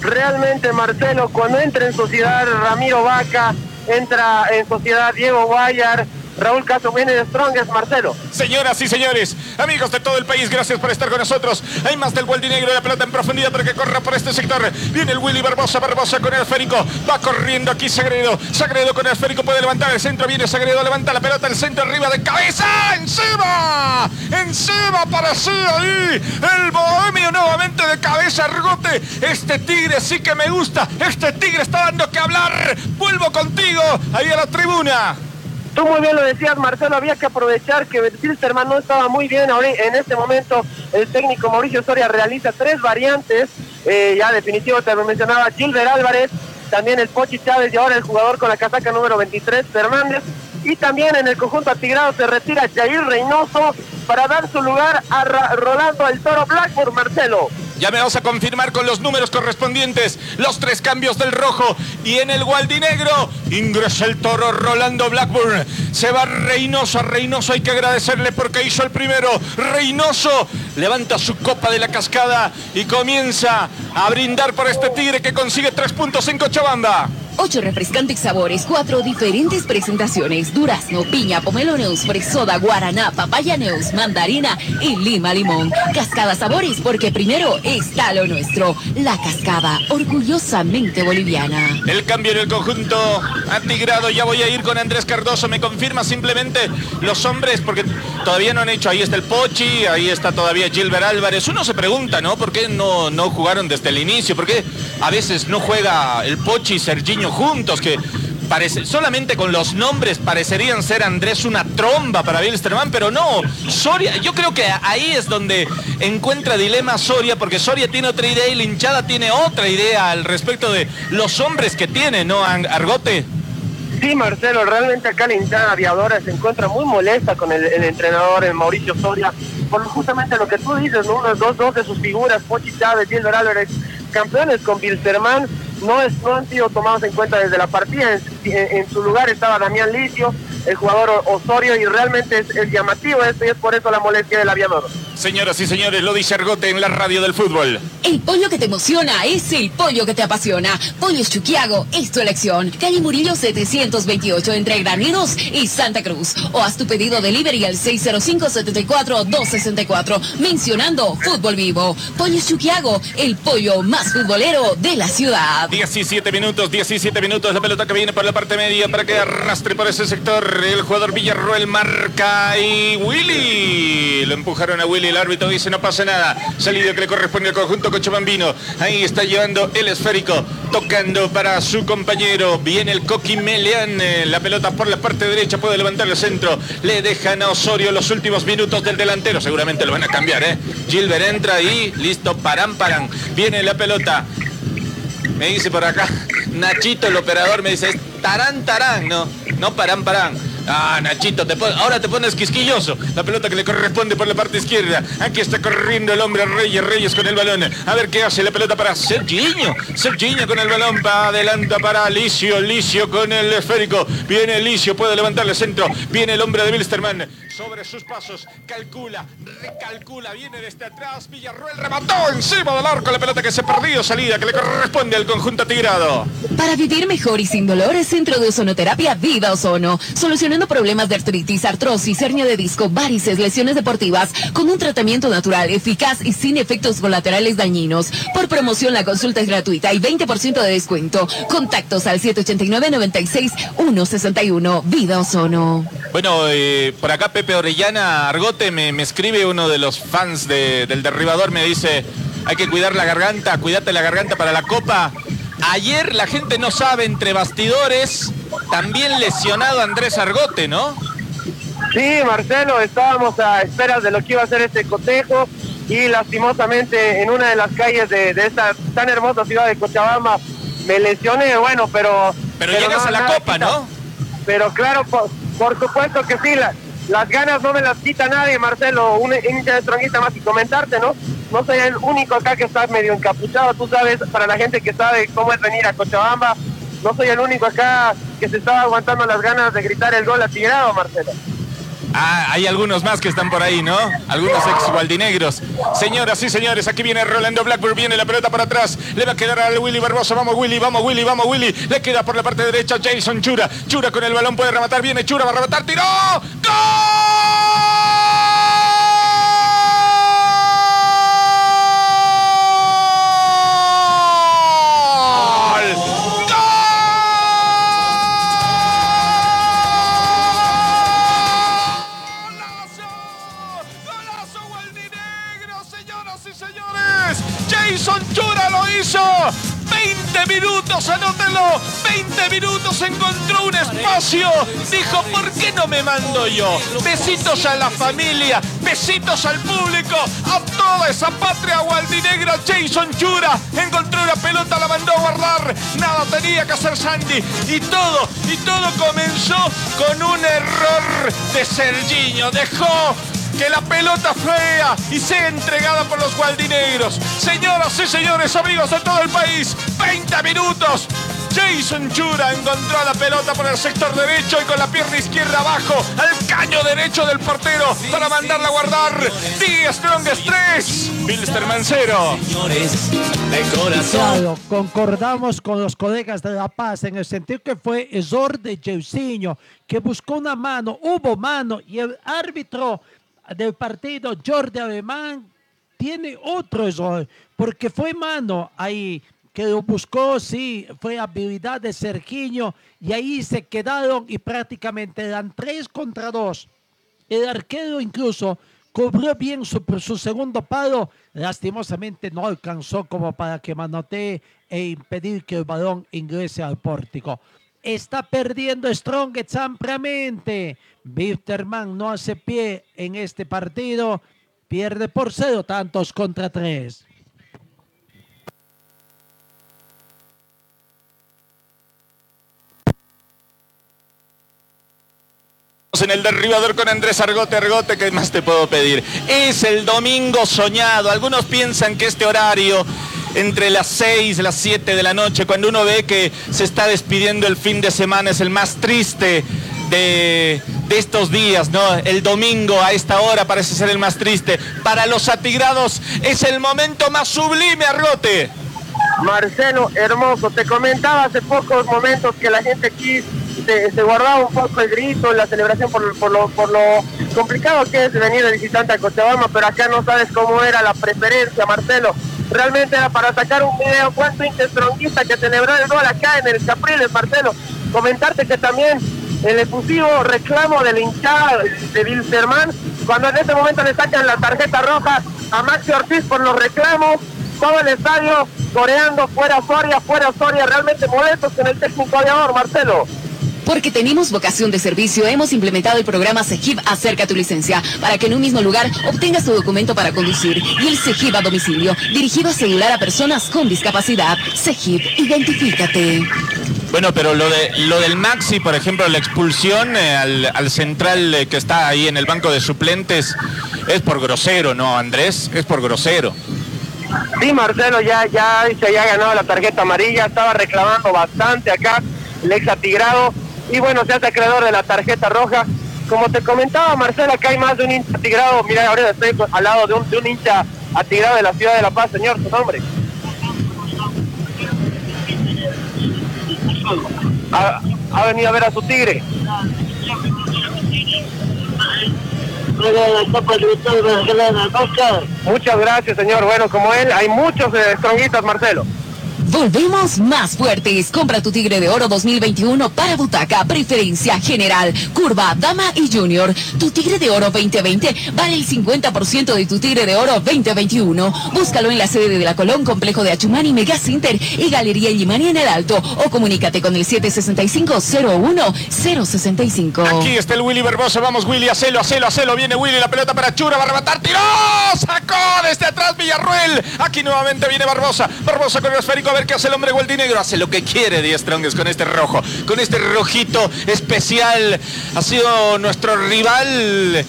Realmente, Marcelo, cuando entra en sociedad Ramiro Vaca, entra en sociedad Diego Guayar, Raúl Castro viene de Strongest, Marcelo. Señoras y señores, amigos de todo el país, gracias por estar con nosotros. Hay más del Gualdinegro, la pelota en profundidad para que corra por este sector. Viene el Willy Barbosa, Barbosa con el esférico. Va corriendo aquí Sagredo. Sagredo con el esférico puede levantar el centro. Viene Sagredo, levanta la pelota, el centro arriba de cabeza. ¡Encima! ¡Encima para sí ahí! El bohemio nuevamente de cabeza, Argote. Este tigre sí que me gusta. Este tigre está dando que hablar. Vuelvo contigo ahí a la tribuna. Tú muy bien lo decías, Marcelo, había que aprovechar que Bilsterman no estaba muy bien. Ahora, en este momento, el técnico Mauricio Soria realiza tres variantes. Eh, ya definitivo, te lo mencionaba Gilbert Álvarez, también el Pochi Chávez y ahora el jugador con la casaca número 23, Fernández. Y también en el conjunto atigrado se retira Jair Reynoso para dar su lugar a Rolando el Toro Blackburn, Marcelo. Ya me vas a confirmar con los números correspondientes los tres cambios del rojo. Y en el Gualdinegro ingresa el toro Rolando Blackburn. Se va Reynoso. A Reynoso hay que agradecerle porque hizo el primero. Reynoso levanta su copa de la cascada y comienza a brindar por este tigre que consigue tres puntos en Cochabamba. Ocho refrescantes sabores, cuatro diferentes presentaciones. Durazno, piña, pomeloneus, fresoda, guaraná, papaya neus, mandarina y lima limón. Cascada sabores, porque primero está lo nuestro. La cascada, orgullosamente boliviana. El cambio en el conjunto atigrado. Ya voy a ir con Andrés Cardoso. Me confirma simplemente los hombres, porque todavía no han hecho. Ahí está el Pochi, ahí está todavía Gilbert Álvarez. Uno se pregunta, ¿no? ¿Por qué no, no jugaron desde el inicio? ¿Por qué a veces no juega el Pochi y Serginho juntos? Que parece, solamente con los nombres parecerían ser Andrés una tromba para Wilstermann, pero no. Soria, yo creo que ahí es donde encuentra dilema Soria, porque Soria tiene otra idea y la hinchada tiene otra idea al respecto de los hombres que tiene, ¿no, Argote? Sí, Marcelo, realmente acá la hinchada aviadora se encuentra muy molesta con el, el entrenador, el Mauricio Soria, por justamente lo que tú dices, ¿no? Unos dos, dos de sus figuras, Pochi Chávez, Gilbert Álvarez, campeones con Bilsterman, no, es, no han sido tomados en cuenta desde la partida. En, en- en su lugar estaba Damián Licio, el jugador Osorio, y realmente es, es llamativo esto y es por eso la molestia del aviador. Señoras y señores, lo dice Argote en la radio del fútbol. El pollo que te emociona es el pollo que te apasiona. Pollos Chuquiago es tu elección. Calle Murillo 728 entre Granidos y Santa Cruz. O haz tu pedido delivery al 605-74-264 mencionando Fútbol Vivo. Pollos Chuquiago, el pollo más futbolero de la ciudad. 17 minutos, 17 minutos, la pelota que viene por la parte media para que arrastre por ese sector. El jugador Villarroel marca y Willy. Lo empujaron a Willy, el árbitro dice no pasa nada. Salido que le corresponde al conjunto cochabambino. Ahí está llevando el esférico, tocando para su compañero. Viene el Coqui Meleán, eh, la pelota por la parte derecha, puede levantar el centro. Le dejan a Osorio los últimos minutos del delantero, seguramente lo van a cambiar, ¿eh? Gilbert entra y listo, paran, paran. Viene la pelota. Me dice por acá, Nachito, el operador, me dice, tarán, tarán, no, no parán, parán. Ah, Nachito, te ahora te pones quisquilloso. La pelota que le corresponde por la parte izquierda. Aquí está corriendo el hombre Reyes, Reyes con el balón. A ver qué hace la pelota para Serginho. Serginho con el balón, va adelanta para Licio, Licio con el esférico. Viene Licio, puede levantarle centro. Viene el hombre de Wilstermann. Sobre sus pasos, calcula, recalcula, viene desde atrás. Villarroel remató encima del arco la pelota que se perdió. Salida que le corresponde al conjunto tigrado. Para vivir mejor y sin dolores, Centro de Ozonoterapia Vida Ozono. Problemas de artritis, artrosis, hernia de disco, varices, lesiones deportivas, con un tratamiento natural, eficaz y sin efectos colaterales dañinos. Por promoción, la consulta es gratuita y 20% de descuento. Contactos al 789-96-161. Vida Ozono. Bueno, eh, por acá Pepe Orellana Argote me, me escribe uno de los fans de- del derribador, me dice, hay que cuidar la garganta, cuídate la garganta para la copa. Ayer la gente no sabe, entre bastidores, también lesionado Andrés Argote, ¿no? Sí, Marcelo, estábamos a esperas de lo que iba a ser este cotejo y lastimosamente en una de las calles de, de esta tan hermosa ciudad de Cochabamba me lesioné, bueno, pero... Pero llegas a la Copa, quita. ¿no? Pero claro, por, por supuesto que sí, la- las ganas no me las quita nadie, Marcelo, un hincha de más y comentarte, ¿no? No soy el único acá que está medio encapuchado, tú sabes, para la gente que sabe cómo es venir a Cochabamba, no soy el único acá que se estaba aguantando las ganas de gritar el gol atigrado, Marcelo. Ah, hay algunos más que están por ahí, ¿no? Algunos ex gualdinegros. Señoras y señores, aquí viene Rolando Blackburn, viene la pelota para atrás. Le va a quedar al Willy Barbosa. Vamos, Willy, vamos, Willy, vamos, Willy. Le queda por la parte derecha Jason Chura. Chura con el balón puede rematar. Viene Chura, va a rematar. ¡Tiró! Hizo. 20 minutos, anótenlo. 20 minutos encontró un espacio. Dijo, ¿por qué no me mando yo? Besitos a la familia, besitos al público, a toda esa patria gualdinegra. Jason Chura encontró una pelota, la mandó a guardar. Nada tenía que hacer Sandy. Y todo, y todo comenzó con un error de Serginho. Dejó que la pelota fea y sea entregada por los gualdinegros. Señoras y señores, amigos de todo el país, 20 minutos. Jason Chura encontró la pelota por el sector derecho y con la pierna izquierda abajo al caño derecho del portero para mandarla a guardar. The Strongest 3, Bilsterman 0. Claro, concordamos con los colegas de La Paz en el sentido que fue error de Jeusinho, que buscó una mano, hubo mano y el árbitro del partido, Jordi Alemán, tiene otro error, porque fue mano ahí que lo buscó, sí, fue habilidad de Sergiño y ahí se quedaron y prácticamente eran tres contra dos. El arquero incluso cubrió bien su, su segundo palo, lastimosamente no alcanzó como para que manotee e impedir que el balón ingrese al pórtico. Está perdiendo Strongest ampliamente. Bitterman no hace pie en este partido. Pierde por cero tantos contra tres. en el derribador con Andrés Argote. Argote, ¿qué más te puedo pedir? Es el domingo soñado. Algunos piensan que este horario entre las 6 y las 7 de la noche, cuando uno ve que se está despidiendo el fin de semana, es el más triste de, estos días, ¿no? El domingo a esta hora parece ser el más triste. Para los atigrados es el momento más sublime, Argote. Marcelo, hermoso. Te comentaba hace pocos momentos que la gente aquí se, se guardaba un poco el grito, la celebración por, por, lo, por lo complicado que es venir de visitante a Cochabamba, pero acá no sabes cómo era la preferencia, Marcelo. Realmente para sacar un video, cuánto intestronguista que celebró el gol acá en el Capriles, Marcelo. Comentarte que también el efusivo reclamo de la hinchada de Wilstermann, cuando en ese momento le sacan la tarjeta roja a Maxi Ortiz por los reclamos, todo el estadio coreando fuera Soria, fuera Soria, realmente molestos con el técnico aviador, Marcelo. Porque tenemos vocación de servicio, hemos implementado el programa CEGIP Acerca tu licencia para que en un mismo lugar obtengas tu documento para conducir y el CEGIP a domicilio, dirigido a celular a personas con discapacidad. CEGIP, identifícate. Bueno, pero lo de lo del Maxi, por ejemplo, la expulsión eh, al, al, central eh, que está ahí en el banco de suplentes es por grosero, ¿no, Andrés? Es por grosero. Sí, Marcelo, ya, ya se había ganado la tarjeta amarilla, estaba reclamando bastante acá el ex atigrado y bueno, se hace acreedor de la tarjeta roja. Como te comentaba, Marcelo, acá hay más de un hincha atigrado. Mira, ahora estoy al lado de un, de hincha atigrado de la ciudad de La Paz, señor, su nombre. Ha, venido a ver a su tigre. Muchas gracias, señor. Bueno, como él, hay muchos eh, Marcelo. Volvemos más fuertes. Compra tu Tigre de Oro 2021 para butaca, preferencia general, curva, dama y junior. Tu Tigre de Oro 2020 vale el 50% de tu Tigre de Oro 2021. Búscalo en la sede de la Colón, Complejo de Achumani, Mega Center y Galería Yimani en el Alto. O comunícate con el 765-01-065. Aquí está el Willy Verbosa. Vamos, Willy, hacelo, hacelo, hacelo. Viene Willy, la pelota para Chura, va a rematar. ¡Tiró! ¡Sacó desde atrás Villarruel! Aquí nuevamente viene Barbosa. Barbosa con el esférico. Ver qué hace el hombre Negro. Hace lo que quiere Die Strongest con este rojo. Con este rojito especial. Ha sido nuestro rival eh,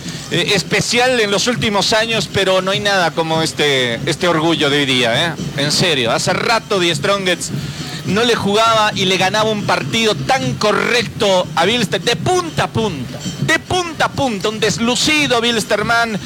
especial en los últimos años, pero no hay nada como este, este orgullo de hoy día. ¿eh? En serio. Hace rato Die Strongest no le jugaba y le ganaba un partido tan correcto a Bilster de punta a punta, de punta a punta, un deslucido Bilsterman.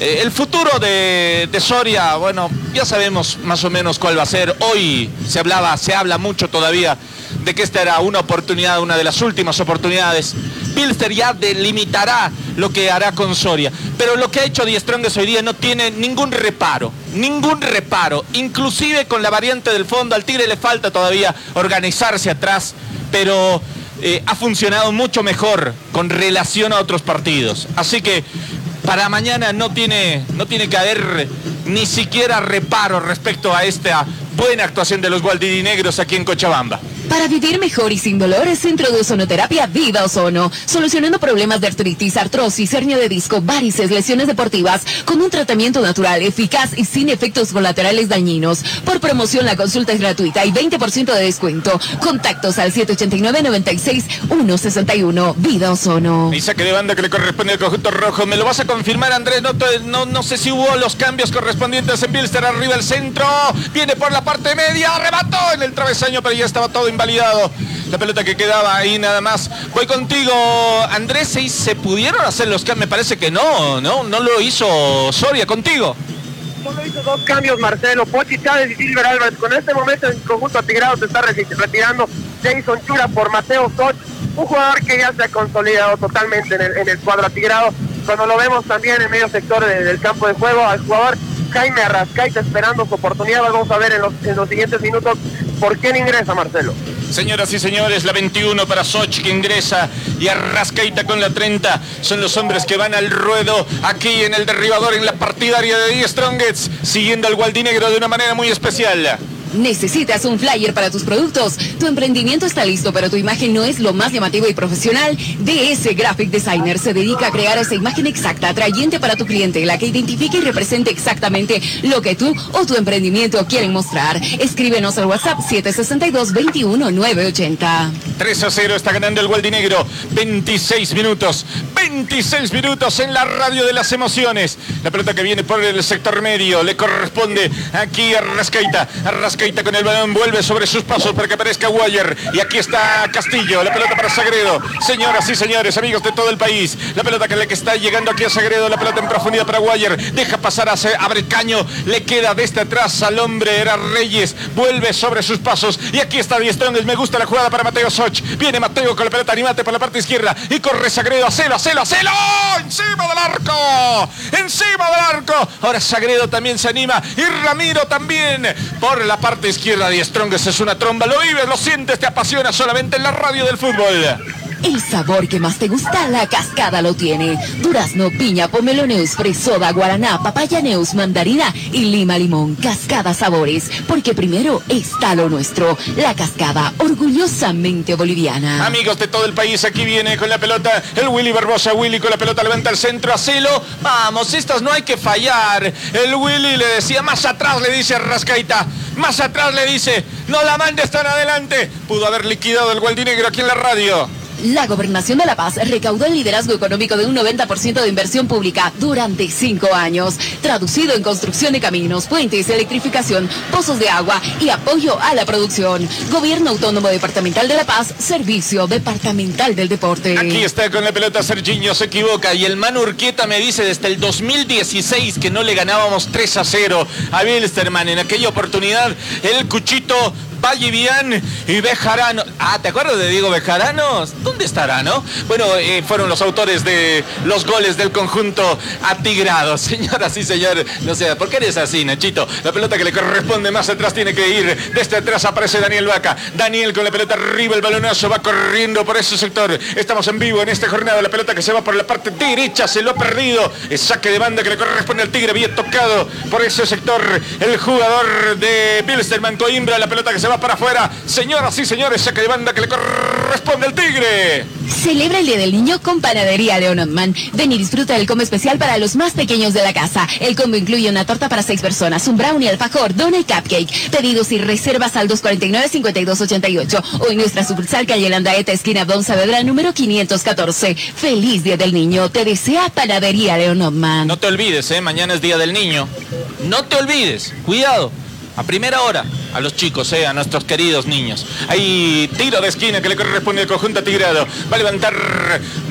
Eh, el futuro de, Soria, bueno, ya sabemos más o menos cuál va a ser. Hoy se hablaba, se habla mucho todavía de que esta era una oportunidad, una de las últimas oportunidades. Bilster ya delimitará lo que hará con Soria. Pero lo que ha hecho Die Strongest hoy día no tiene ningún reparo, ningún reparo. Inclusive con la variante del fondo, al Tigre le falta todavía organizarse atrás, pero eh, ha funcionado mucho mejor con relación a otros partidos. Así que para mañana no tiene, no tiene que haber ni siquiera reparo respecto a esta buena actuación de los Gualdinegros aquí en Cochabamba. Para vivir mejor y sin dolores, Centro de Ozonoterapia Vida Ozono. Solucionando problemas de artritis, artrosis, hernia de disco, varices, lesiones deportivas, con un tratamiento natural, eficaz y sin efectos colaterales dañinos. Por promoción, la consulta es gratuita y 20% de descuento. Contactos al 789-96-161. Vida Ozono. Y saque de banda que le corresponde al conjunto rojo. ¿Me lo vas a confirmar, Andrés? No, no, sé si hubo los cambios correspondientes en Bilster. Arriba el centro. Viene por la parte media. Arrebató en el travesaño, pero ya estaba todo invalidado. La pelota que quedaba ahí nada más. Voy contigo, Andrés, ¿y se pudieron hacer los cambios? Me parece que no, ¿no? No lo hizo Soria contigo. Solo hizo dos cambios Marcelo, Pochi Chávez y Silver Álvarez. Con este momento en conjunto atigrado se está reti- retirando Jason Chura por Mateo Soch, un jugador que ya se ha consolidado totalmente en el, en el cuadro atigrado. Cuando lo vemos también en medio sector de- del campo de juego, al jugador Jaime Arrascaita esperando su oportunidad. Vamos a ver en los, en los siguientes minutos por quién ingresa Marcelo. Señoras y señores, la 21 para Soch que ingresa y Arrascaita con la 30. Son los hombres que van al ruedo aquí en el derribador, en la partidaria de Die Strongets, siguiendo al Gualdinegro de una manera muy especial. ¿Necesitas un flyer para tus productos? Tu emprendimiento está listo, pero tu imagen no es lo más llamativo y profesional. DS Graphic Designer se dedica a crear esa imagen exacta, atrayente para tu cliente, la que identifique y represente exactamente lo que tú o tu emprendimiento quieren mostrar. Escríbenos al WhatsApp 762-21980. 3 a 0 está ganando el Gualdinegro. 26 minutos. 26 minutos en la radio de las emociones. La pelota que viene por el sector medio le corresponde aquí a Arrascaita. Arrascaita con el balón vuelve sobre sus pasos para que aparezca Guayer. Y aquí está Castillo. La pelota para Sagredo. Señoras y señores, amigos de todo el país. La pelota que le que está llegando aquí a Sagredo. La pelota en profundidad para Guayer. Deja pasar a abre el caño. Le queda desde atrás al hombre. Era Reyes. Vuelve sobre sus pasos. Y aquí está Diez Strongest. Me gusta la jugada para Mateo Soch. Viene Mateo con la pelota. Animate por la parte izquierda. Y corre Sagredo. Hacelo, hacelo, hacelo. Encima del arco. Encima del arco. Ahora Sagredo también se anima. Y Ramiro también. Por la parte izquierda. Diez Strongest es una tromba. Lo vives, lo sientes, te apasiona solamente en la radio del fútbol. El sabor que más te gusta, la cascada lo tiene. Durazno, piña, pomelo neus, fresoda, guaraná, papaya neus, mandarina y lima limón. Cascada sabores, porque primero está lo nuestro. La cascada, orgullosamente boliviana. Amigos de todo el país, aquí viene con la pelota el Willy Barbosa. Willy con la pelota levanta el centro, hacelo. Vamos, estas no hay que fallar. El Willy le decía más atrás, le dice Rascaita. Más atrás le dice, no la mandes tan adelante. Pudo haber liquidado el Gualdinegro aquí en la radio. La Gobernación de La Paz recaudó el liderazgo económico de un 90% de inversión pública durante cinco años, traducido en construcción de caminos, puentes, electrificación, pozos de agua y apoyo a la producción. Gobierno Autónomo Departamental de La Paz, Servicio Departamental del Deporte. Aquí está con la pelota Serginho, se equivoca. Y el Manu Urquieta me dice desde el 2016 que no le ganábamos 3 a 0 a Bilsterman. En aquella oportunidad, el Cuchito Vallivian y Bejarano. Ah, ¿te acuerdas de Diego Bejarano? ¿Dónde estará, no? Bueno, eh, fueron los autores de los goles del conjunto atigrado. Señoras y señores, no sé, ¿por qué eres así, Nachito? La pelota que le corresponde más atrás tiene que ir. Desde atrás aparece Daniel Vaca. Daniel con la pelota arriba, el balonazo va corriendo por ese sector. Estamos en vivo en esta jornada. La pelota que se va por la parte derecha, se lo ha perdido. Es saque de banda que le corresponde al Tigre. Bien tocado por ese sector. El jugador de Bilsterman Coimbra. La pelota que se va para afuera. Señoras y señores, saque de banda que le corresponde al Tigre. Celebra el Día del Niño con Panadería Leonardman. Ven y disfruta del combo especial para los más pequeños de la casa. El combo incluye una torta para seis personas, un brownie, alfajor, dona y cupcake. Pedidos y reservas al 249-5288 o en nuestra sucursal calle Landaeta, esquina Don Saavedra, número 514. Feliz Día del Niño. Te desea Panadería Leonardman. No te olvides, ¿eh? mañana es Día del Niño. No te olvides, cuidado. A primera hora, a los chicos, eh, a nuestros queridos niños. Hay tiro de esquina que le corresponde al conjunto tigrado. Va a levantar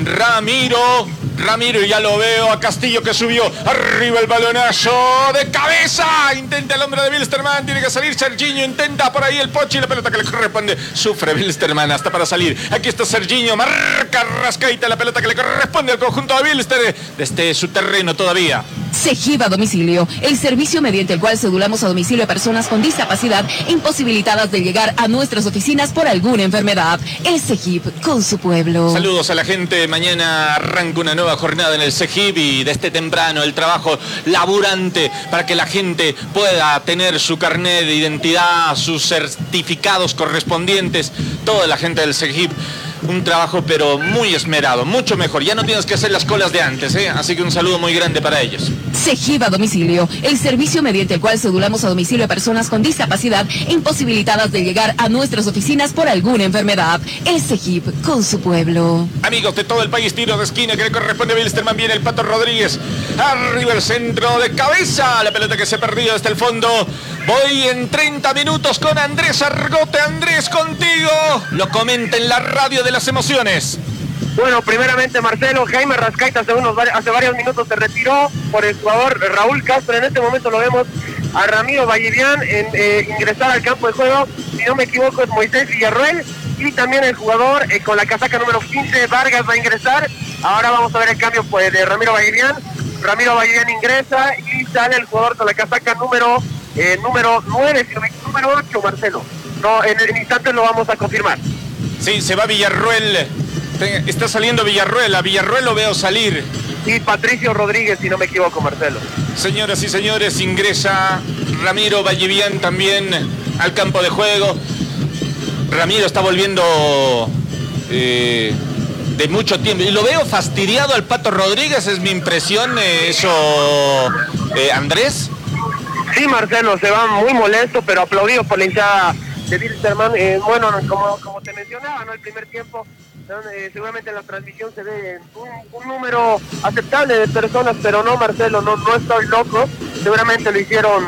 Ramiro. Ramiro, ya lo veo, a Castillo que subió. Arriba el balonazo de cabeza. Intenta el hombre de Bilsterman. Tiene que salir Serginho. Intenta por ahí el pochi. La pelota que le corresponde. Sufre Bilsterman hasta para salir. Aquí está Serginho. Marca Rascaita. La pelota que le corresponde al conjunto de Bilster. Desde su terreno todavía. Sejiva a domicilio, el servicio mediante el cual cedulamos a domicilio a personas con discapacidad imposibilitadas de llegar a nuestras oficinas por alguna enfermedad. El Sejib con su pueblo. Saludos a la gente. Mañana arranca una nueva jornada en el CEGIB y desde temprano el trabajo laburante para que la gente pueda tener su carnet de identidad, sus certificados correspondientes. Toda la gente del CEGIB. Un trabajo pero muy esmerado, mucho mejor. Ya no tienes que hacer las colas de antes, ¿eh? así que un saludo muy grande para ellos. Sejiva a domicilio, el servicio mediante el cual cedulamos a domicilio a personas con discapacidad imposibilitadas de llegar a nuestras oficinas por alguna enfermedad. El Sejib con su pueblo. Amigos de todo el país, tiro de esquina que le corresponde a Bilsterman. Viene el Pato Rodríguez. Arriba el centro de cabeza. La pelota que se ha perdido hasta el fondo. Voy en 30 minutos con Andrés Argote. Andrés, contigo. Lo comenta en la radio de las emociones. Bueno, primeramente Marcelo, Jaime Rascaita hace, unos, hace varios minutos se retiró por el jugador Raúl Castro. En este momento lo vemos a Ramiro Vallivian eh, ingresar al campo de juego. Si no me equivoco es Moisés Villarroel. Y también el jugador eh, con la casaca número 15, Vargas, va a ingresar. Ahora vamos a ver el cambio pues, de Ramiro Vallivian. Ramiro Vallivian ingresa y sale el jugador con la casaca número, eh, número 9, si no me equivoco, número 8, Marcelo. No, en el instante lo vamos a confirmar. Sí, se va Villarruel. Está saliendo Villarruel. A Villarruel lo veo salir. Y Patricio Rodríguez, si no me equivoco, Marcelo. Señoras y señores, ingresa Ramiro Vallivian también al campo de juego. Ramiro está volviendo eh, de mucho tiempo. Y lo veo fastidiado al Pato Rodríguez, es mi impresión. eh, eso, eh, Andrés. Sí, Marcelo, se va muy molesto, pero aplaudido por la hinchada de Wilstermann. Eh, bueno, como, como te mencionaba, ¿no? El primer tiempo. Eh, seguramente en la transmisión se ve un, un número aceptable de personas, pero no, Marcelo, no, no estoy loco. Seguramente lo hicieron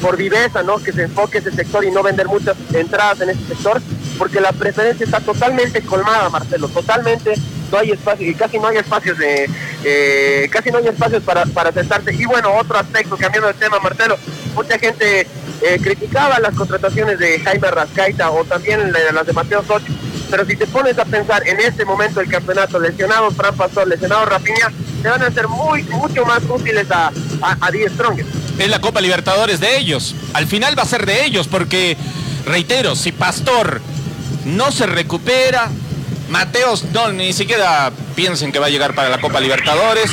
por viveza, ¿no? Que se enfoque ese sector y no vender muchas entradas en ese sector, porque la preferencia está totalmente colmada, Marcelo, totalmente. No hay espacio, y casi no hay espacios de, eh, casi no hay espacios para, para sentarse. Y bueno, otro aspecto, cambiando de tema, Marcelo, mucha gente eh, criticaba las contrataciones de Jaime Rascaita o también la- las de Mateo Sochi, pero si te pones a pensar en este momento del campeonato, lesionado Fran Pastor, lesionado Rafinha, te van a ser muy, mucho más útiles a, a, a Die Strongest. Es la Copa Libertadores de ellos. Al final va a ser de ellos porque, reitero, si Pastor no se recupera, Mateos no, ni siquiera piensen que va a llegar para la Copa Libertadores.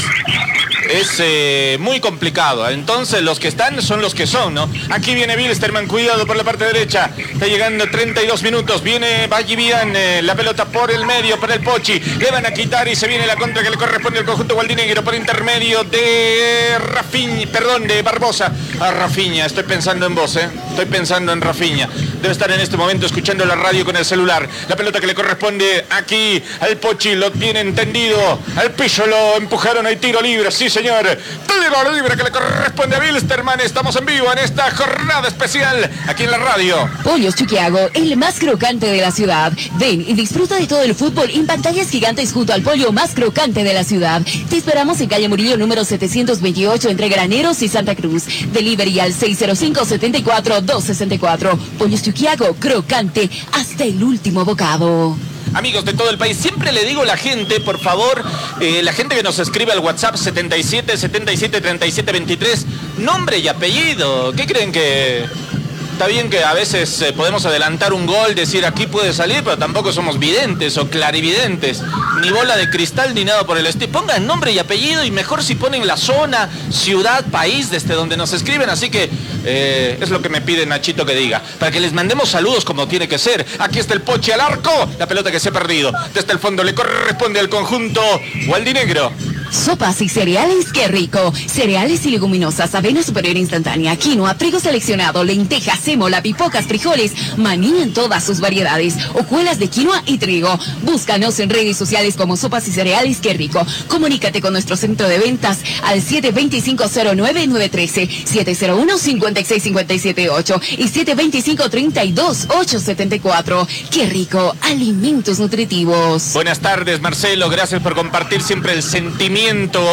Es eh, muy complicado. Entonces los que están son los que son, ¿no? Aquí viene Bilsterman, cuidado por la parte derecha. Está llegando 32 minutos. Viene Vallivian, eh, la pelota por el medio, por el Pochi. Le van a quitar y se viene la contra que le corresponde al conjunto gualdinegro por intermedio de Rafiña, perdón, de Barbosa. A Rafiña, estoy pensando en vos, ¿eh? Estoy pensando en Rafiña. Debe estar en este momento escuchando la radio con el celular. La pelota que le corresponde aquí al Pochi, lo tiene entendido. Al piso lo empujaron, hay tiro libre, sí señor. Tiro libre que le corresponde a Bilsterman. Estamos en vivo en esta jornada especial aquí en la radio. Pollos Chuquiago, el más crocante de la ciudad. Ven y disfruta de todo el fútbol en pantallas gigantes junto al pollo más crocante de la ciudad. Te esperamos en calle Murillo número 728 entre Graneros y Santa Cruz. Delivery al 605-74-264. Pollos Chuquiago, crocante hasta el último bocado. Amigos de todo el país, siempre le digo a la gente, por favor, eh, la gente que nos escribe al WhatsApp 77 77 37 23, nombre y apellido. ¿Qué creen que.? Está bien que a veces eh, podemos adelantar un gol, decir aquí puede salir, pero tampoco somos videntes o clarividentes, ni bola de cristal ni nada por el estilo. Pongan nombre y apellido y mejor si ponen la zona, ciudad, país desde donde nos escriben. Así que eh, es lo que me pide Nachito que diga, para que les mandemos saludos como tiene que ser. Aquí está el Poche al arco, la pelota que se ha perdido. Desde el fondo le corresponde al conjunto Gualdinegro. Sopas y cereales, qué rico. Cereales y leguminosas, avena superior instantánea, quinoa, trigo seleccionado, lentejas, sémola, pipocas, frijoles, maní en todas sus variedades, hojuelas de quinoa y trigo. Búscanos en redes sociales como Sopas y cereales, qué rico. Comunícate con nuestro centro de ventas al 725-09913, 701-56578 y 725-32874. Qué rico, alimentos nutritivos. Buenas tardes, Marcelo. Gracias por compartir siempre el sentimiento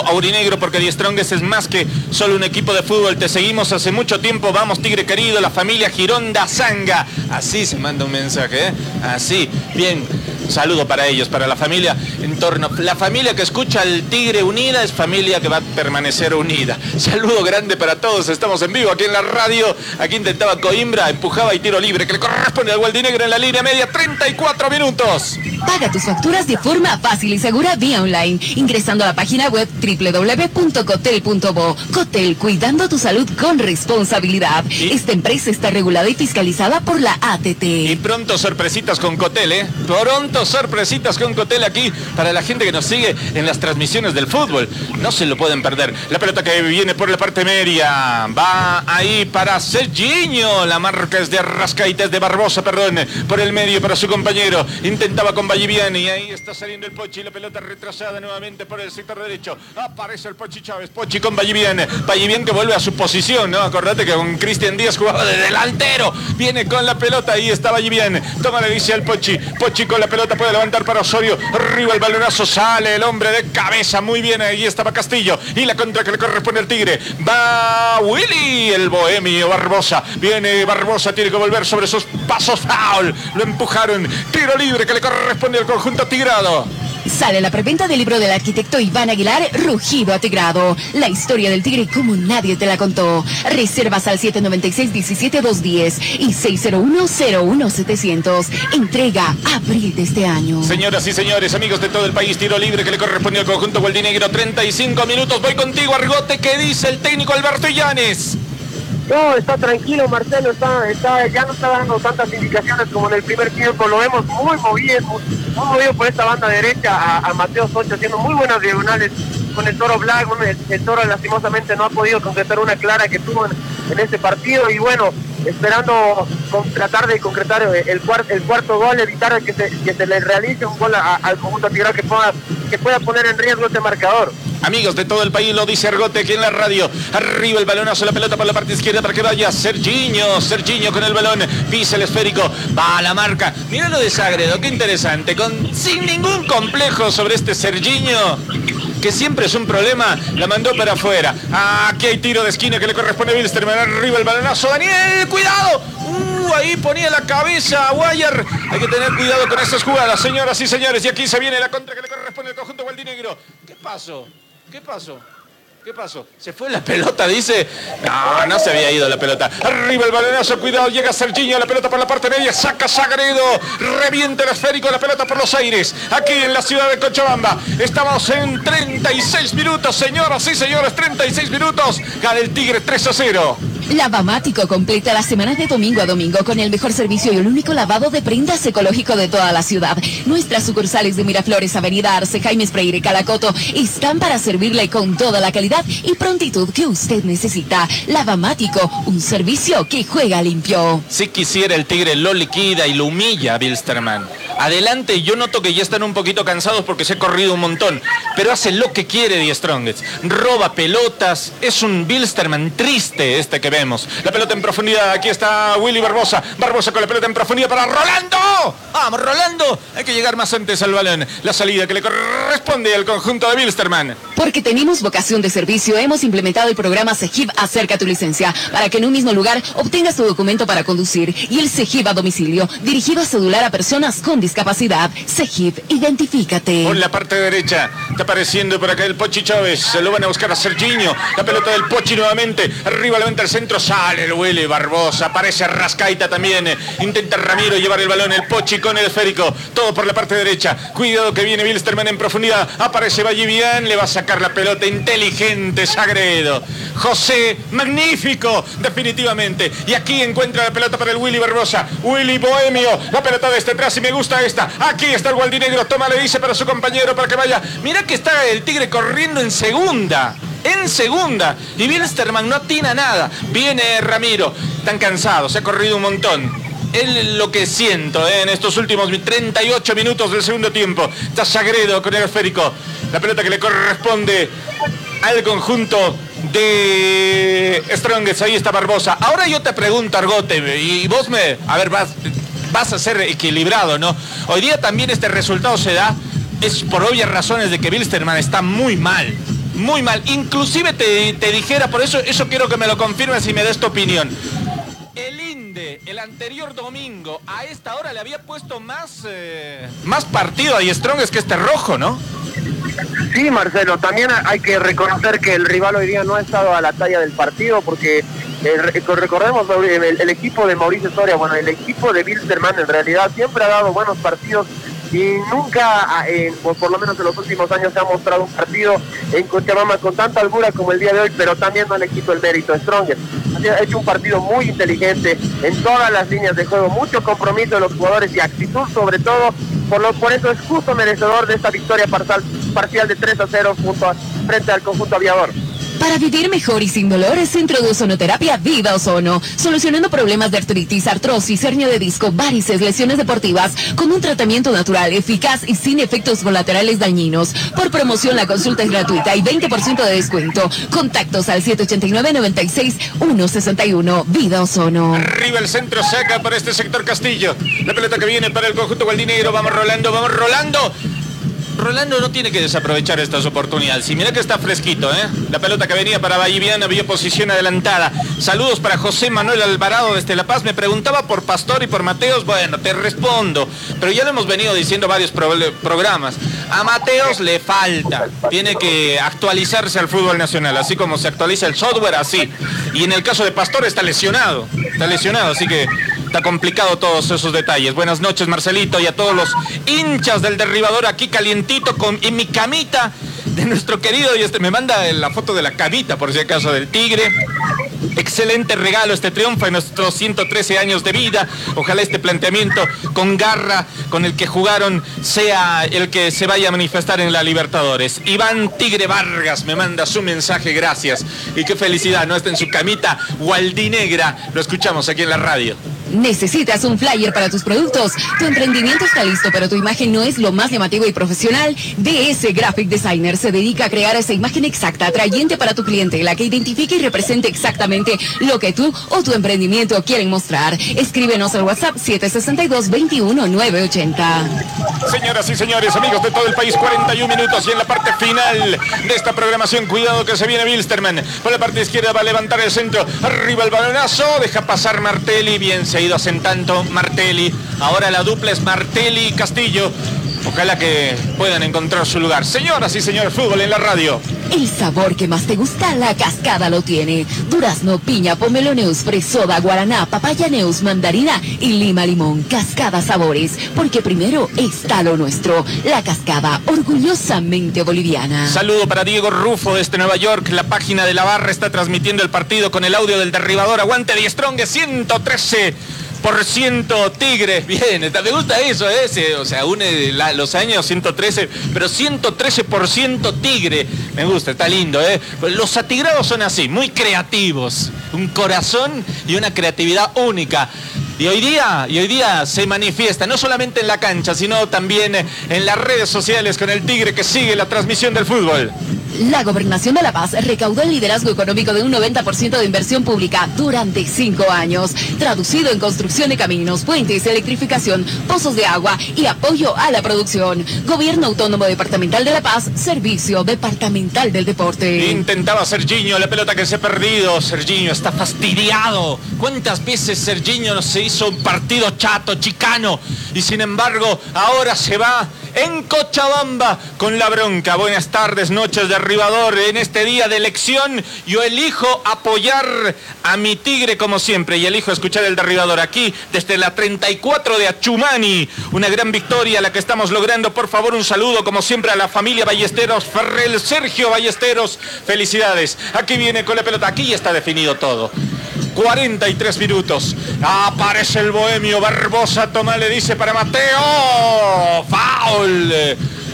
aurinegro, porque Die Strongest es más que solo un equipo de fútbol. Te seguimos hace mucho tiempo. Vamos, Tigre querido, la familia Gironda Zanga. Así se manda un mensaje, ¿eh? Así. Bien. Saludo para ellos, para la familia en torno. La familia que escucha al Tigre unida es familia que va a permanecer unida. Saludo grande para todos. Estamos en vivo aquí en la radio. Aquí intentaba Coimbra, empujaba y tiro libre que le corresponde al Gualdinegro en la línea media. 34 minutos. Paga tus facturas de forma fácil y segura vía online, ingresando a la página web www.cotel.bo. Cotel, cuidando tu salud con responsabilidad. Esta empresa está regulada y fiscalizada por la ATT. Y pronto sorpresitas con Cotel, ¿eh? Pronto sorpresitas con Cotel aquí para la gente que nos sigue en las transmisiones del fútbol. No se lo pueden perder. La pelota que viene por la parte media va ahí para Serginho. La marca es de Arrascaita, es de Barbosa, perdón, por el medio para su compañero. Intentaba con Vallivian y ahí está saliendo el Pochi. La pelota retrasada nuevamente por el sector derecho. Aparece el Pochi Chávez. Pochi con Vallivian. Vallivian que vuelve a su posición, ¿no? Acordate que con Cristian Díaz jugaba de delantero. Viene con la pelota. Ahí está Vallivian. Toma la dice al Pochi. Pochi con la pelota puede levantar para Osorio. Arriba el balonazo. Sale el hombre de cabeza. Muy bien. Ahí estaba Castillo. Y la contra que le corresponde al Tigre. Va Willy, el bohemio Barbosa. Viene Barbosa. Tiene que volver sobre sus pasos. Foul. Lo empujaron. Tiro libre que le corresponde al conjunto tigrado. Sale la preventa del libro del arquitecto Iván Aguilar, Rugido Atigrado. La historia del tigre como nadie te la contó. Reservas al 796-17210 y 601-01700. Entrega abril de este año. Señoras y señores, amigos de todo el país, tiro libre que le corresponde al conjunto Gualdinegro. 35 minutos. Voy contigo, Argote. ¿Qué dice el técnico Alberto Illanes? No, está tranquilo Marcelo, está, está, ya no está dando tantas indicaciones como en el primer tiempo, lo vemos muy movido, muy movido por esta banda derecha a, Mateo Socha haciendo muy buenas diagonales con el toro Black, el, toro lastimosamente no ha podido concretar una clara que tuvo en este partido. Y bueno, esperando con, tratar de concretar el, el, cuarto, el cuarto gol, evitar que se, le realice un gol al conjunto tigre que pueda, que pueda poner en riesgo este marcador. Amigos de todo el país, lo dice Argote aquí en la radio. Arriba el balonazo, la pelota por la parte izquierda para que vaya Serginho. Serginho con el balón, pisa el esférico, va a la marca. Mira lo de Sagredo, qué interesante. Sin ningún complejo sobre este Serginho que siempre es un problema, la mandó para afuera. Aquí hay tiro de esquina que le corresponde a Wilstermann. Arriba el balonazo. Daniel, cuidado. Uh, ahí ponía la cabeza a. Hay que tener cuidado con estas jugadas, señoras y señores. Y aquí se viene la contra que le corresponde al conjunto gualdinegro. ¿Qué pasó? ¿Qué pasó? ¿Qué pasó? ¿Se fue la pelota? Dice. No, no se había ido la pelota. Arriba el balonazo, cuidado, llega Serginho, la pelota por la parte media, saca Sagredo, revienta el esférico, la pelota por los aires. Aquí en la ciudad de Cochabamba. Estamos en 36 minutos, señoras y señores, 36 minutos. Gana el Tigre 3 a 0. Lavamático completa la semana de domingo a domingo con el mejor servicio y el único lavado de prendas ecológico de toda la ciudad. Nuestras sucursales de Miraflores, Avenida Arce, Jaime Freire, Calacoto están para servirle con toda la calidad y prontitud que usted necesita. Lavamático, un servicio que juega limpio. Si quisiera el Tigre lo liquida y lo humilla a Bilsterman. Adelante, yo noto que ya están un poquito cansados porque se ha corrido un montón, pero hace lo que quiere Die Strongest. Roba pelotas, es un Bilsterman triste este que vemos. La pelota en profundidad, aquí está Willy Barbosa. Barbosa con la pelota en profundidad para Rolando. Vamos, Rolando. Hay que llegar más antes al balón. La salida que le corresponde al conjunto de Bilsterman. Porque tenemos vocación de servicio, hemos implementado el programa CEGIP Acerca tu licencia para que en un mismo lugar obtengas tu documento para conducir y el CEGIP a domicilio, dirigido a celular a personas con discapacidad. CEGIP, identifícate. Por la parte derecha, está apareciendo por acá el Pochi Chávez. Se lo van a buscar a Serginho. La pelota del Pochi nuevamente. Arriba levanta el centro, sale el Willy Barbosa. Aparece Rascaita también. Intenta Ramiro llevar el balón. El Pochi con el esférico. Todo por la parte derecha. Cuidado que viene Bilsterman en profundidad. Aparece Vallivian. Le va a sacar la pelota inteligente Sagredo. José, magnífico, definitivamente. Y aquí encuentra la pelota para el Willy Barbosa. Willy Bohemio. La pelota de este atrás y me gusta esta. Aquí está el Gualdinegro. Toma, le dice para su compañero para que vaya. Mira que está el Tigre corriendo en segunda. En segunda. Y Bilsterman no atina nada. Viene Ramiro. Están cansados. Se ha corrido un montón es lo que siento ¿eh? en estos últimos 38 minutos del segundo tiempo. Está Sagredo con el esférico. La pelota que le corresponde al conjunto de Strongest. Ahí está Barbosa. Ahora yo te pregunto, Argote, y vos me... A ver, vas, vas a ser equilibrado, ¿no? Hoy día también este resultado se da, es por obvias razones de que Bilsterman está muy mal. Muy mal. Inclusive te, dijera, por eso, eso quiero que me lo confirmes y me des tu opinión. El INDE, el anterior domingo, a esta hora le había puesto más, eh, más partido a Strongest que este rojo, ¿no? Sí, Marcelo, también hay que reconocer que el rival hoy día no ha estado a la talla del partido porque recordemos el, equipo de Mauricio Soria, bueno, el equipo de Bilsterman en realidad siempre ha dado buenos partidos y nunca, en- por, lo menos en los últimos años, se ha mostrado un partido en Cochabamba con tanta holgura como el día de hoy, pero también no le quito el mérito a Stronger. Ha hecho un partido muy inteligente en todas las líneas de juego, mucho compromiso de los jugadores y actitud sobre todo, por, lo, por eso es justo merecedor de esta victoria parcial, parcial de 3 a 0 junto a- frente al conjunto aviador. Para vivir mejor y sin dolores, Centro de Ozonoterapia Vida Ozono. Solucionando problemas de artritis, artrosis, hernia de disco, varices, lesiones deportivas, con un tratamiento natural, eficaz y sin efectos colaterales dañinos. Por promoción, la consulta es gratuita y 20% de descuento. Contactos al 789-96-161. Vida Ozono. Arriba el centro saca para este sector Castillo. La pelota que viene para el conjunto gualdinegro. Vamos rolando, vamos rolando. Rolando no tiene que desaprovechar estas oportunidades. Y mira que está fresquito, ¿eh? La pelota que venía para Valliviana vio posición adelantada. Saludos para José Manuel Alvarado desde La Paz. Me preguntaba por Pastor y por Mateos. Bueno, te respondo. Pero ya lo hemos venido diciendo varios pro- programas. A Mateos le falta. Tiene que actualizarse al fútbol nacional. Así como se actualiza el software, así. Y en el caso de Pastor está lesionado. Está lesionado, así que Está complicado todos esos detalles. Buenas noches, Marcelito, y a todos los hinchas del derribador aquí calientito con en mi camita de nuestro querido. Y este me manda la foto de la camita, por si acaso, del tigre. Excelente regalo este triunfo en nuestros 113 años de vida. Ojalá este planteamiento con garra con el que jugaron sea el que se vaya a manifestar en la Libertadores. Iván Tigre Vargas me manda su mensaje, gracias. Y qué felicidad, ¿no? Está en su camita gualdinegra. Lo escuchamos aquí en la radio. ¿Necesitas un flyer para tus productos? Tu emprendimiento está listo, pero tu imagen no es lo más llamativo y profesional. DS Graphic Designer se dedica a crear esa imagen exacta, atrayente para tu cliente, la que identifique y represente exactamente lo que tú o tu emprendimiento quieren mostrar. Escríbenos al WhatsApp 762-21980. Señoras y señores, amigos de todo el país, 41 minutos y en la parte final de esta programación, cuidado que se viene Wilstermann. Por la parte izquierda va a levantar el centro, arriba el balonazo, deja pasar Martelli, bien se ha ido asentando Martelli. Ahora la dupla es Martelli y Castillo. Ojalá que puedan encontrar su lugar. Señoras y señores, fútbol en la radio. El sabor que más te gusta, la cascada lo tiene. Durazno, piña, pomelo neus, fresoda, guaraná, papaya neus, mandarina y lima limón. Cascada sabores, porque primero está lo nuestro. La cascada, orgullosamente boliviana. Saludo para Diego Rufo desde Nueva York. La página de la barra está transmitiendo el partido con el audio del derribador. Aguante de Strong 113 por ciento Tigre. Bien, me gusta eso, ¿eh? O sea, une la- los años 113, pero 113 por ciento Tigre. Me gusta, está lindo, ¿eh? Los atigrados son así, muy creativos. Un corazón y una creatividad única. Y hoy día, y hoy día se manifiesta, no solamente en la cancha, sino también en las redes sociales con el Tigre que sigue la transmisión del fútbol. La Gobernación de La Paz recaudó el liderazgo económico de un 90% de inversión pública durante cinco años, traducido en construcción de caminos, puentes, electrificación, pozos de agua y apoyo a la producción. Gobierno Autónomo Departamental de La Paz, Servicio Departamental del Deporte. Intentaba Serginho, la pelota que se ha perdido. Serginho está fastidiado. ¿Cuántas veces Serginho no se hizo un partido chato, chicano? Y sin embargo, ahora se va en Cochabamba con la bronca. Buenas tardes, noches de arribador. En este día de elección, yo elijo apoyar a mi tigre como siempre y elijo escuchar el derribador aquí desde la 34 de Achumani. Una gran victoria la que estamos logrando. Por favor, un saludo como siempre a la familia Ballesteros, Ferrell, Sergio Ballesteros. Felicidades. Aquí viene con la pelota. Aquí ya está definido todo. 43 minutos. Aparece el bohemio Barbosa. Tomás le dice para Mateo. Foul.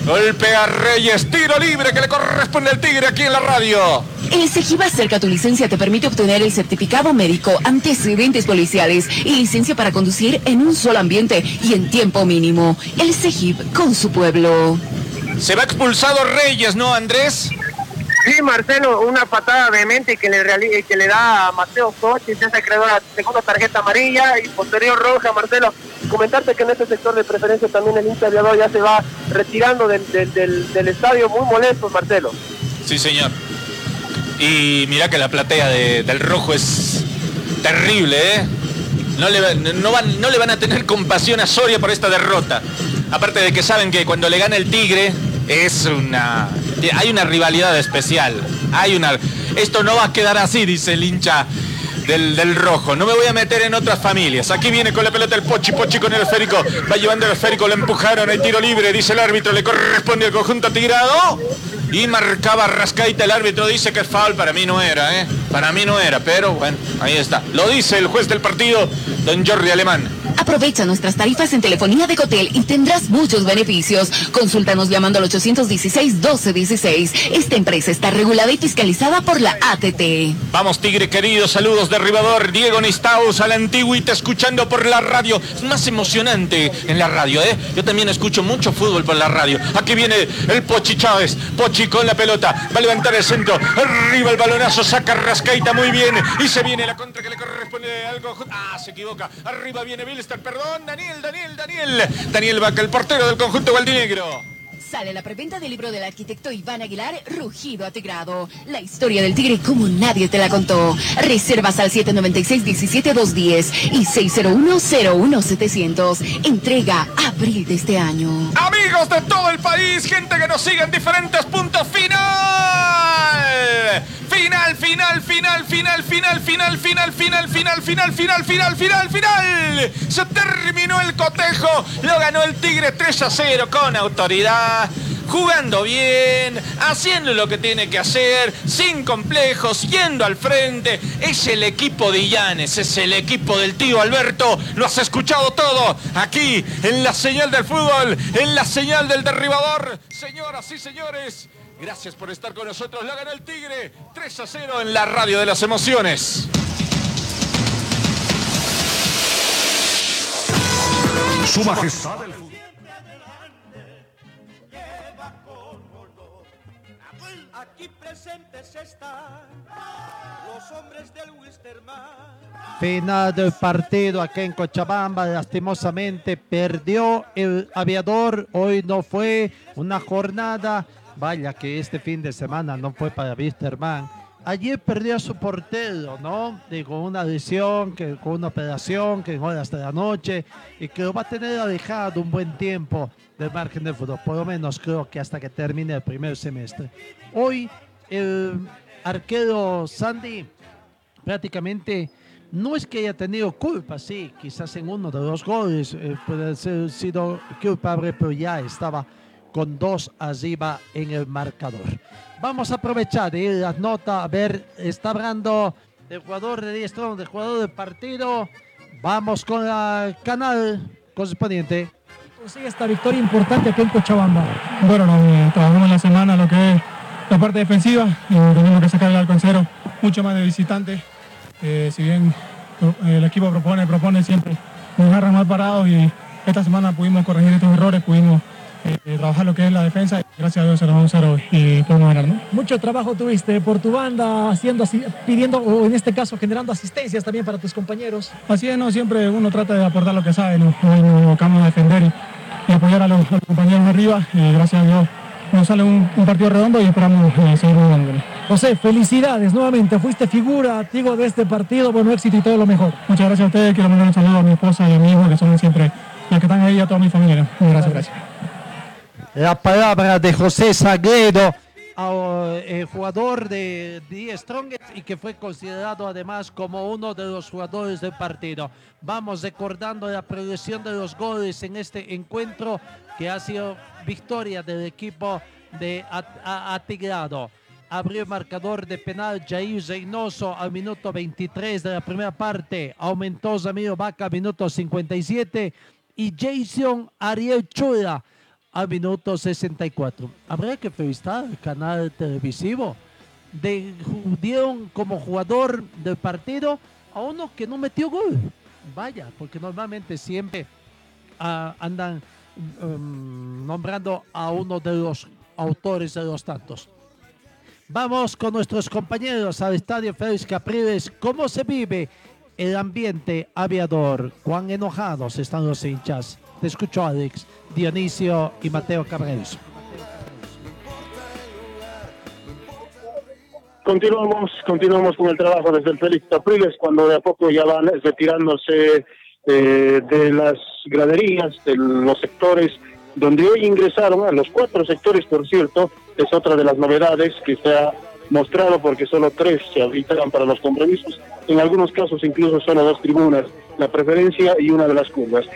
Golpe a Reyes. Tiro libre que le corresponde al Tigre aquí en la radio. El CEGIP acerca tu licencia te permite obtener el certificado médico, antecedentes policiales y licencia para conducir en un solo ambiente y en tiempo mínimo. El CEGIP con su pueblo. Se va expulsado Reyes, ¿no, Andrés? Sí, Marcelo, una patada de que le, reali- que le da a Mateo Sochi, ya se creó la segunda tarjeta amarilla y posterior roja, Marcelo. Comentarte que en este sector de preferencia también el hincha aviador ya se va retirando del, del, estadio muy molesto, Marcelo. Sí, señor. Y mira que la platea de- del rojo es terrible, ¿eh? No le, no, van, no le van a tener compasión a Soria por esta derrota. Aparte de que saben que cuando le gana el Tigre es una... Hay una rivalidad especial. Hay una... Esto no va a quedar así, dice el hincha del, del rojo. No me voy a meter en otras familias. Aquí viene con la pelota el Pochi, Pochi con el esférico. Va llevando el esférico, lo empujaron, hay tiro libre, dice el árbitro, le corresponde al conjunto tirado. Y marcaba Rascaita, el árbitro dice que es foul, para mí no era, ¿eh? Para mí no era, pero bueno, ahí está. Lo dice el juez del partido, don Jordi Alemán. Aprovecha nuestras tarifas en telefonía de Cotel y tendrás muchos beneficios. Consúltanos llamando al 816-1216. Esta empresa está regulada y fiscalizada por la ATT. Vamos, Tigre querido, saludos derribador. Diego Nistaus a la antigüita escuchando por la radio. Es más emocionante en la radio, ¿eh? Yo también escucho mucho fútbol por la radio. Aquí viene el Pochi Chávez. Pochi con la pelota. Va a levantar el centro. Arriba el balonazo. Saca Rascaita muy bien. Y se viene la contra que le corresponde algo. Ah, se equivoca. Arriba viene Perdón, Daniel, Daniel, Daniel. Daniel Vaca, el portero del conjunto Gualdinegro. Sale la preventa del libro del arquitecto Iván Aguilar, Rugido Atigrado. La historia del tigre como nadie te la contó. Reservas al 796-17210 y 601-01700. Entrega abril de este año. Amigos de todo el país, gente que nos sigue en diferentes puntos final. Final, final, final, final, final, final, final, final, final, final, final, final, final, final. Se terminó el cotejo. Lo ganó el Tigre 3 a 0 con autoridad. Jugando bien, haciendo lo que tiene que hacer, sin complejos, yendo al frente. Es el equipo de Illanes, es el equipo del tío Alberto. Lo has escuchado todo aquí en la señal del fútbol, en la señal del derribador. Señoras y señores, gracias por estar con nosotros. La ganó el Tigre 3 a 0 en la radio de las emociones. Su majestad Aquí presentes están los hombres del Wisterman. Final del partido aquí en Cochabamba, lastimosamente perdió el aviador, hoy no fue una jornada, vaya que este fin de semana no fue para Wisterman. Ayer perdió a su portero, ¿no? Con una lesión, con una operación, que en horas de la noche, y que lo va a tener alejado un buen tiempo del margen del fútbol, por lo menos creo que hasta que termine el primer semestre. Hoy el arquero Sandy prácticamente no es que haya tenido culpa, sí, quizás en uno de los goles eh, puede ser sido culpable, pero ya estaba con dos arriba en el marcador. Vamos a aprovechar a las notas, a ver, está hablando del jugador de 10 del jugador del partido. Vamos con el canal correspondiente. consigue esta victoria importante aquí en Cochabamba? Bueno, no, trabajamos la semana lo que es la parte defensiva, tenemos que sacar el arco en cero, mucho más de visitante. Eh, si bien eh, el equipo propone, propone siempre, nos agarran mal parados y esta semana pudimos corregir estos errores, pudimos eh, trabajar lo que es la defensa gracias a Dios se nos va un cero y podemos ganar. ¿no? Mucho trabajo tuviste por tu banda, haciendo, así- pidiendo, o en este caso generando asistencias también para tus compañeros. Así es, no siempre uno trata de aportar lo que sabe, nos enfocamos a defender y, y apoyar a los, a los compañeros arriba. y gracias a Dios nos sale un, un partido redondo y esperamos eh, seguir jugando. José, felicidades nuevamente, fuiste figura, digo, de este partido, bueno éxito y todo lo mejor. Muchas gracias a ustedes, quiero mandar un saludo a mi esposa y a mi hijo que son siempre los que están ahí, a toda mi familia. Muchas gracias, gracias. La palabra de José Sagredo, eh, jugador de The Strongest y que fue considerado además como uno de los jugadores del partido. Vamos recordando la progresión de los goles en este encuentro que ha sido victoria del equipo de Atigrado. Abrió el marcador de penal Jair Reynoso al minuto 23 de la primera parte. Aumentó Ramiro Vaca al minuto 57 y Jason Ariel Chura al minuto 64. Habría que felicitar al canal televisivo. De, dieron como jugador del partido a uno que no metió gol. Vaya, porque normalmente siempre ah, andan mm, nombrando a uno de los autores de los tantos. Vamos con nuestros compañeros al Estadio Félix Capriles. ¿Cómo se vive el ambiente aviador? ¿Cuán enojados están los hinchas? Escucho, Alex, Dionisio y Mateo Cabreros. Continuamos, continuamos con el trabajo desde el Félix Capriles, cuando de a poco ya van retirándose eh, de las graderías, de los sectores donde hoy ingresaron, a los cuatro sectores, por cierto, es otra de las novedades que está mostrado porque solo tres se habilitaron para los compromisos, en algunos casos incluso solo dos tribunas, la preferencia y una de las curvas.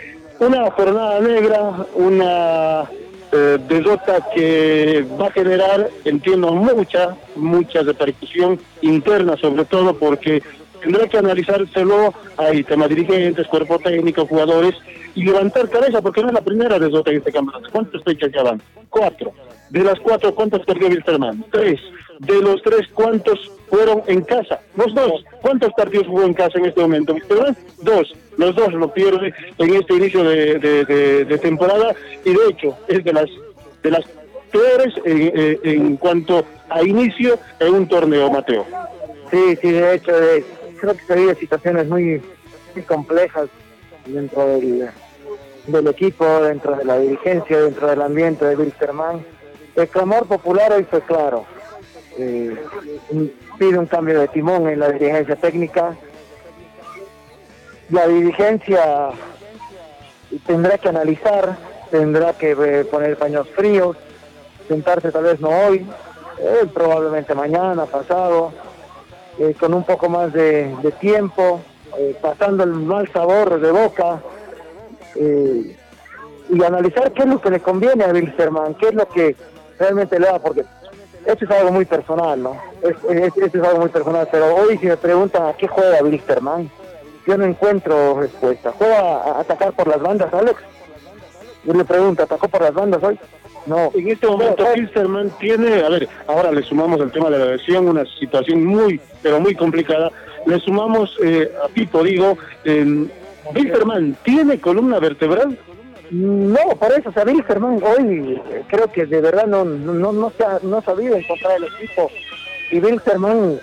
Una jornada negra, una eh, derrota que va a generar, entiendo, mucha, mucha repercusión interna, sobre todo porque tendrá que analizárselo hay temas dirigentes, cuerpo técnico, jugadores, y levantar cabeza, porque no es la primera derrota en este campeonato. ¿Cuántas fechas ya van? Cuatro. De las cuatro, ¿cuántas perdió Wilstermann? Tres. De los tres, ¿cuántos fueron en casa? Los dos. ¿Cuántos partidos jugó en casa en este momento? Wilstermann? Dos. Los dos lo pierde en este inicio de, temporada y de hecho es de las de las peores en, eh, cuanto a inicio en un torneo, Mateo. Sí, sí, de hecho, eh, creo que se vive situaciones muy, muy complejas dentro del, del equipo, dentro de la dirigencia, dentro del ambiente de Wilstermann. El clamor popular hoy fue claro. Eh, pide un cambio de timón en la dirigencia técnica. La dirigencia tendrá que analizar, tendrá que eh, poner paños fríos, sentarse tal vez no hoy, eh, probablemente mañana, pasado, eh, con un poco más de, tiempo, pasando el mal sabor de boca y analizar qué es lo que le conviene a Wilstermann, qué es lo que realmente le da, porque esto es algo muy personal, ¿no? Es- esto es algo muy personal, pero hoy si me preguntan a qué juega Wilstermann, yo no encuentro respuesta. ¿Juega a atacar por las bandas, Alex? Yo le pregunto, ¿atacó por las bandas hoy? No. En este momento, Wilstermann tiene, a ver, ahora le sumamos el tema de la lesión, una situación muy, pero muy complicada. Le sumamos eh, a Pipo, digo, eh, Wilstermann, ¿tiene columna vertebral? No, por eso, o sea, Wilstermann hoy creo que de verdad no, no, no, no se ha, no ha sabido encontrar el equipo. Y Wilstermann,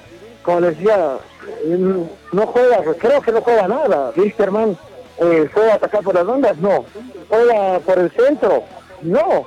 como les decía, eh, no juega, creo que no juega nada. Wilstermann eh, juega atacar por las bandas, no. Juega por el centro, no.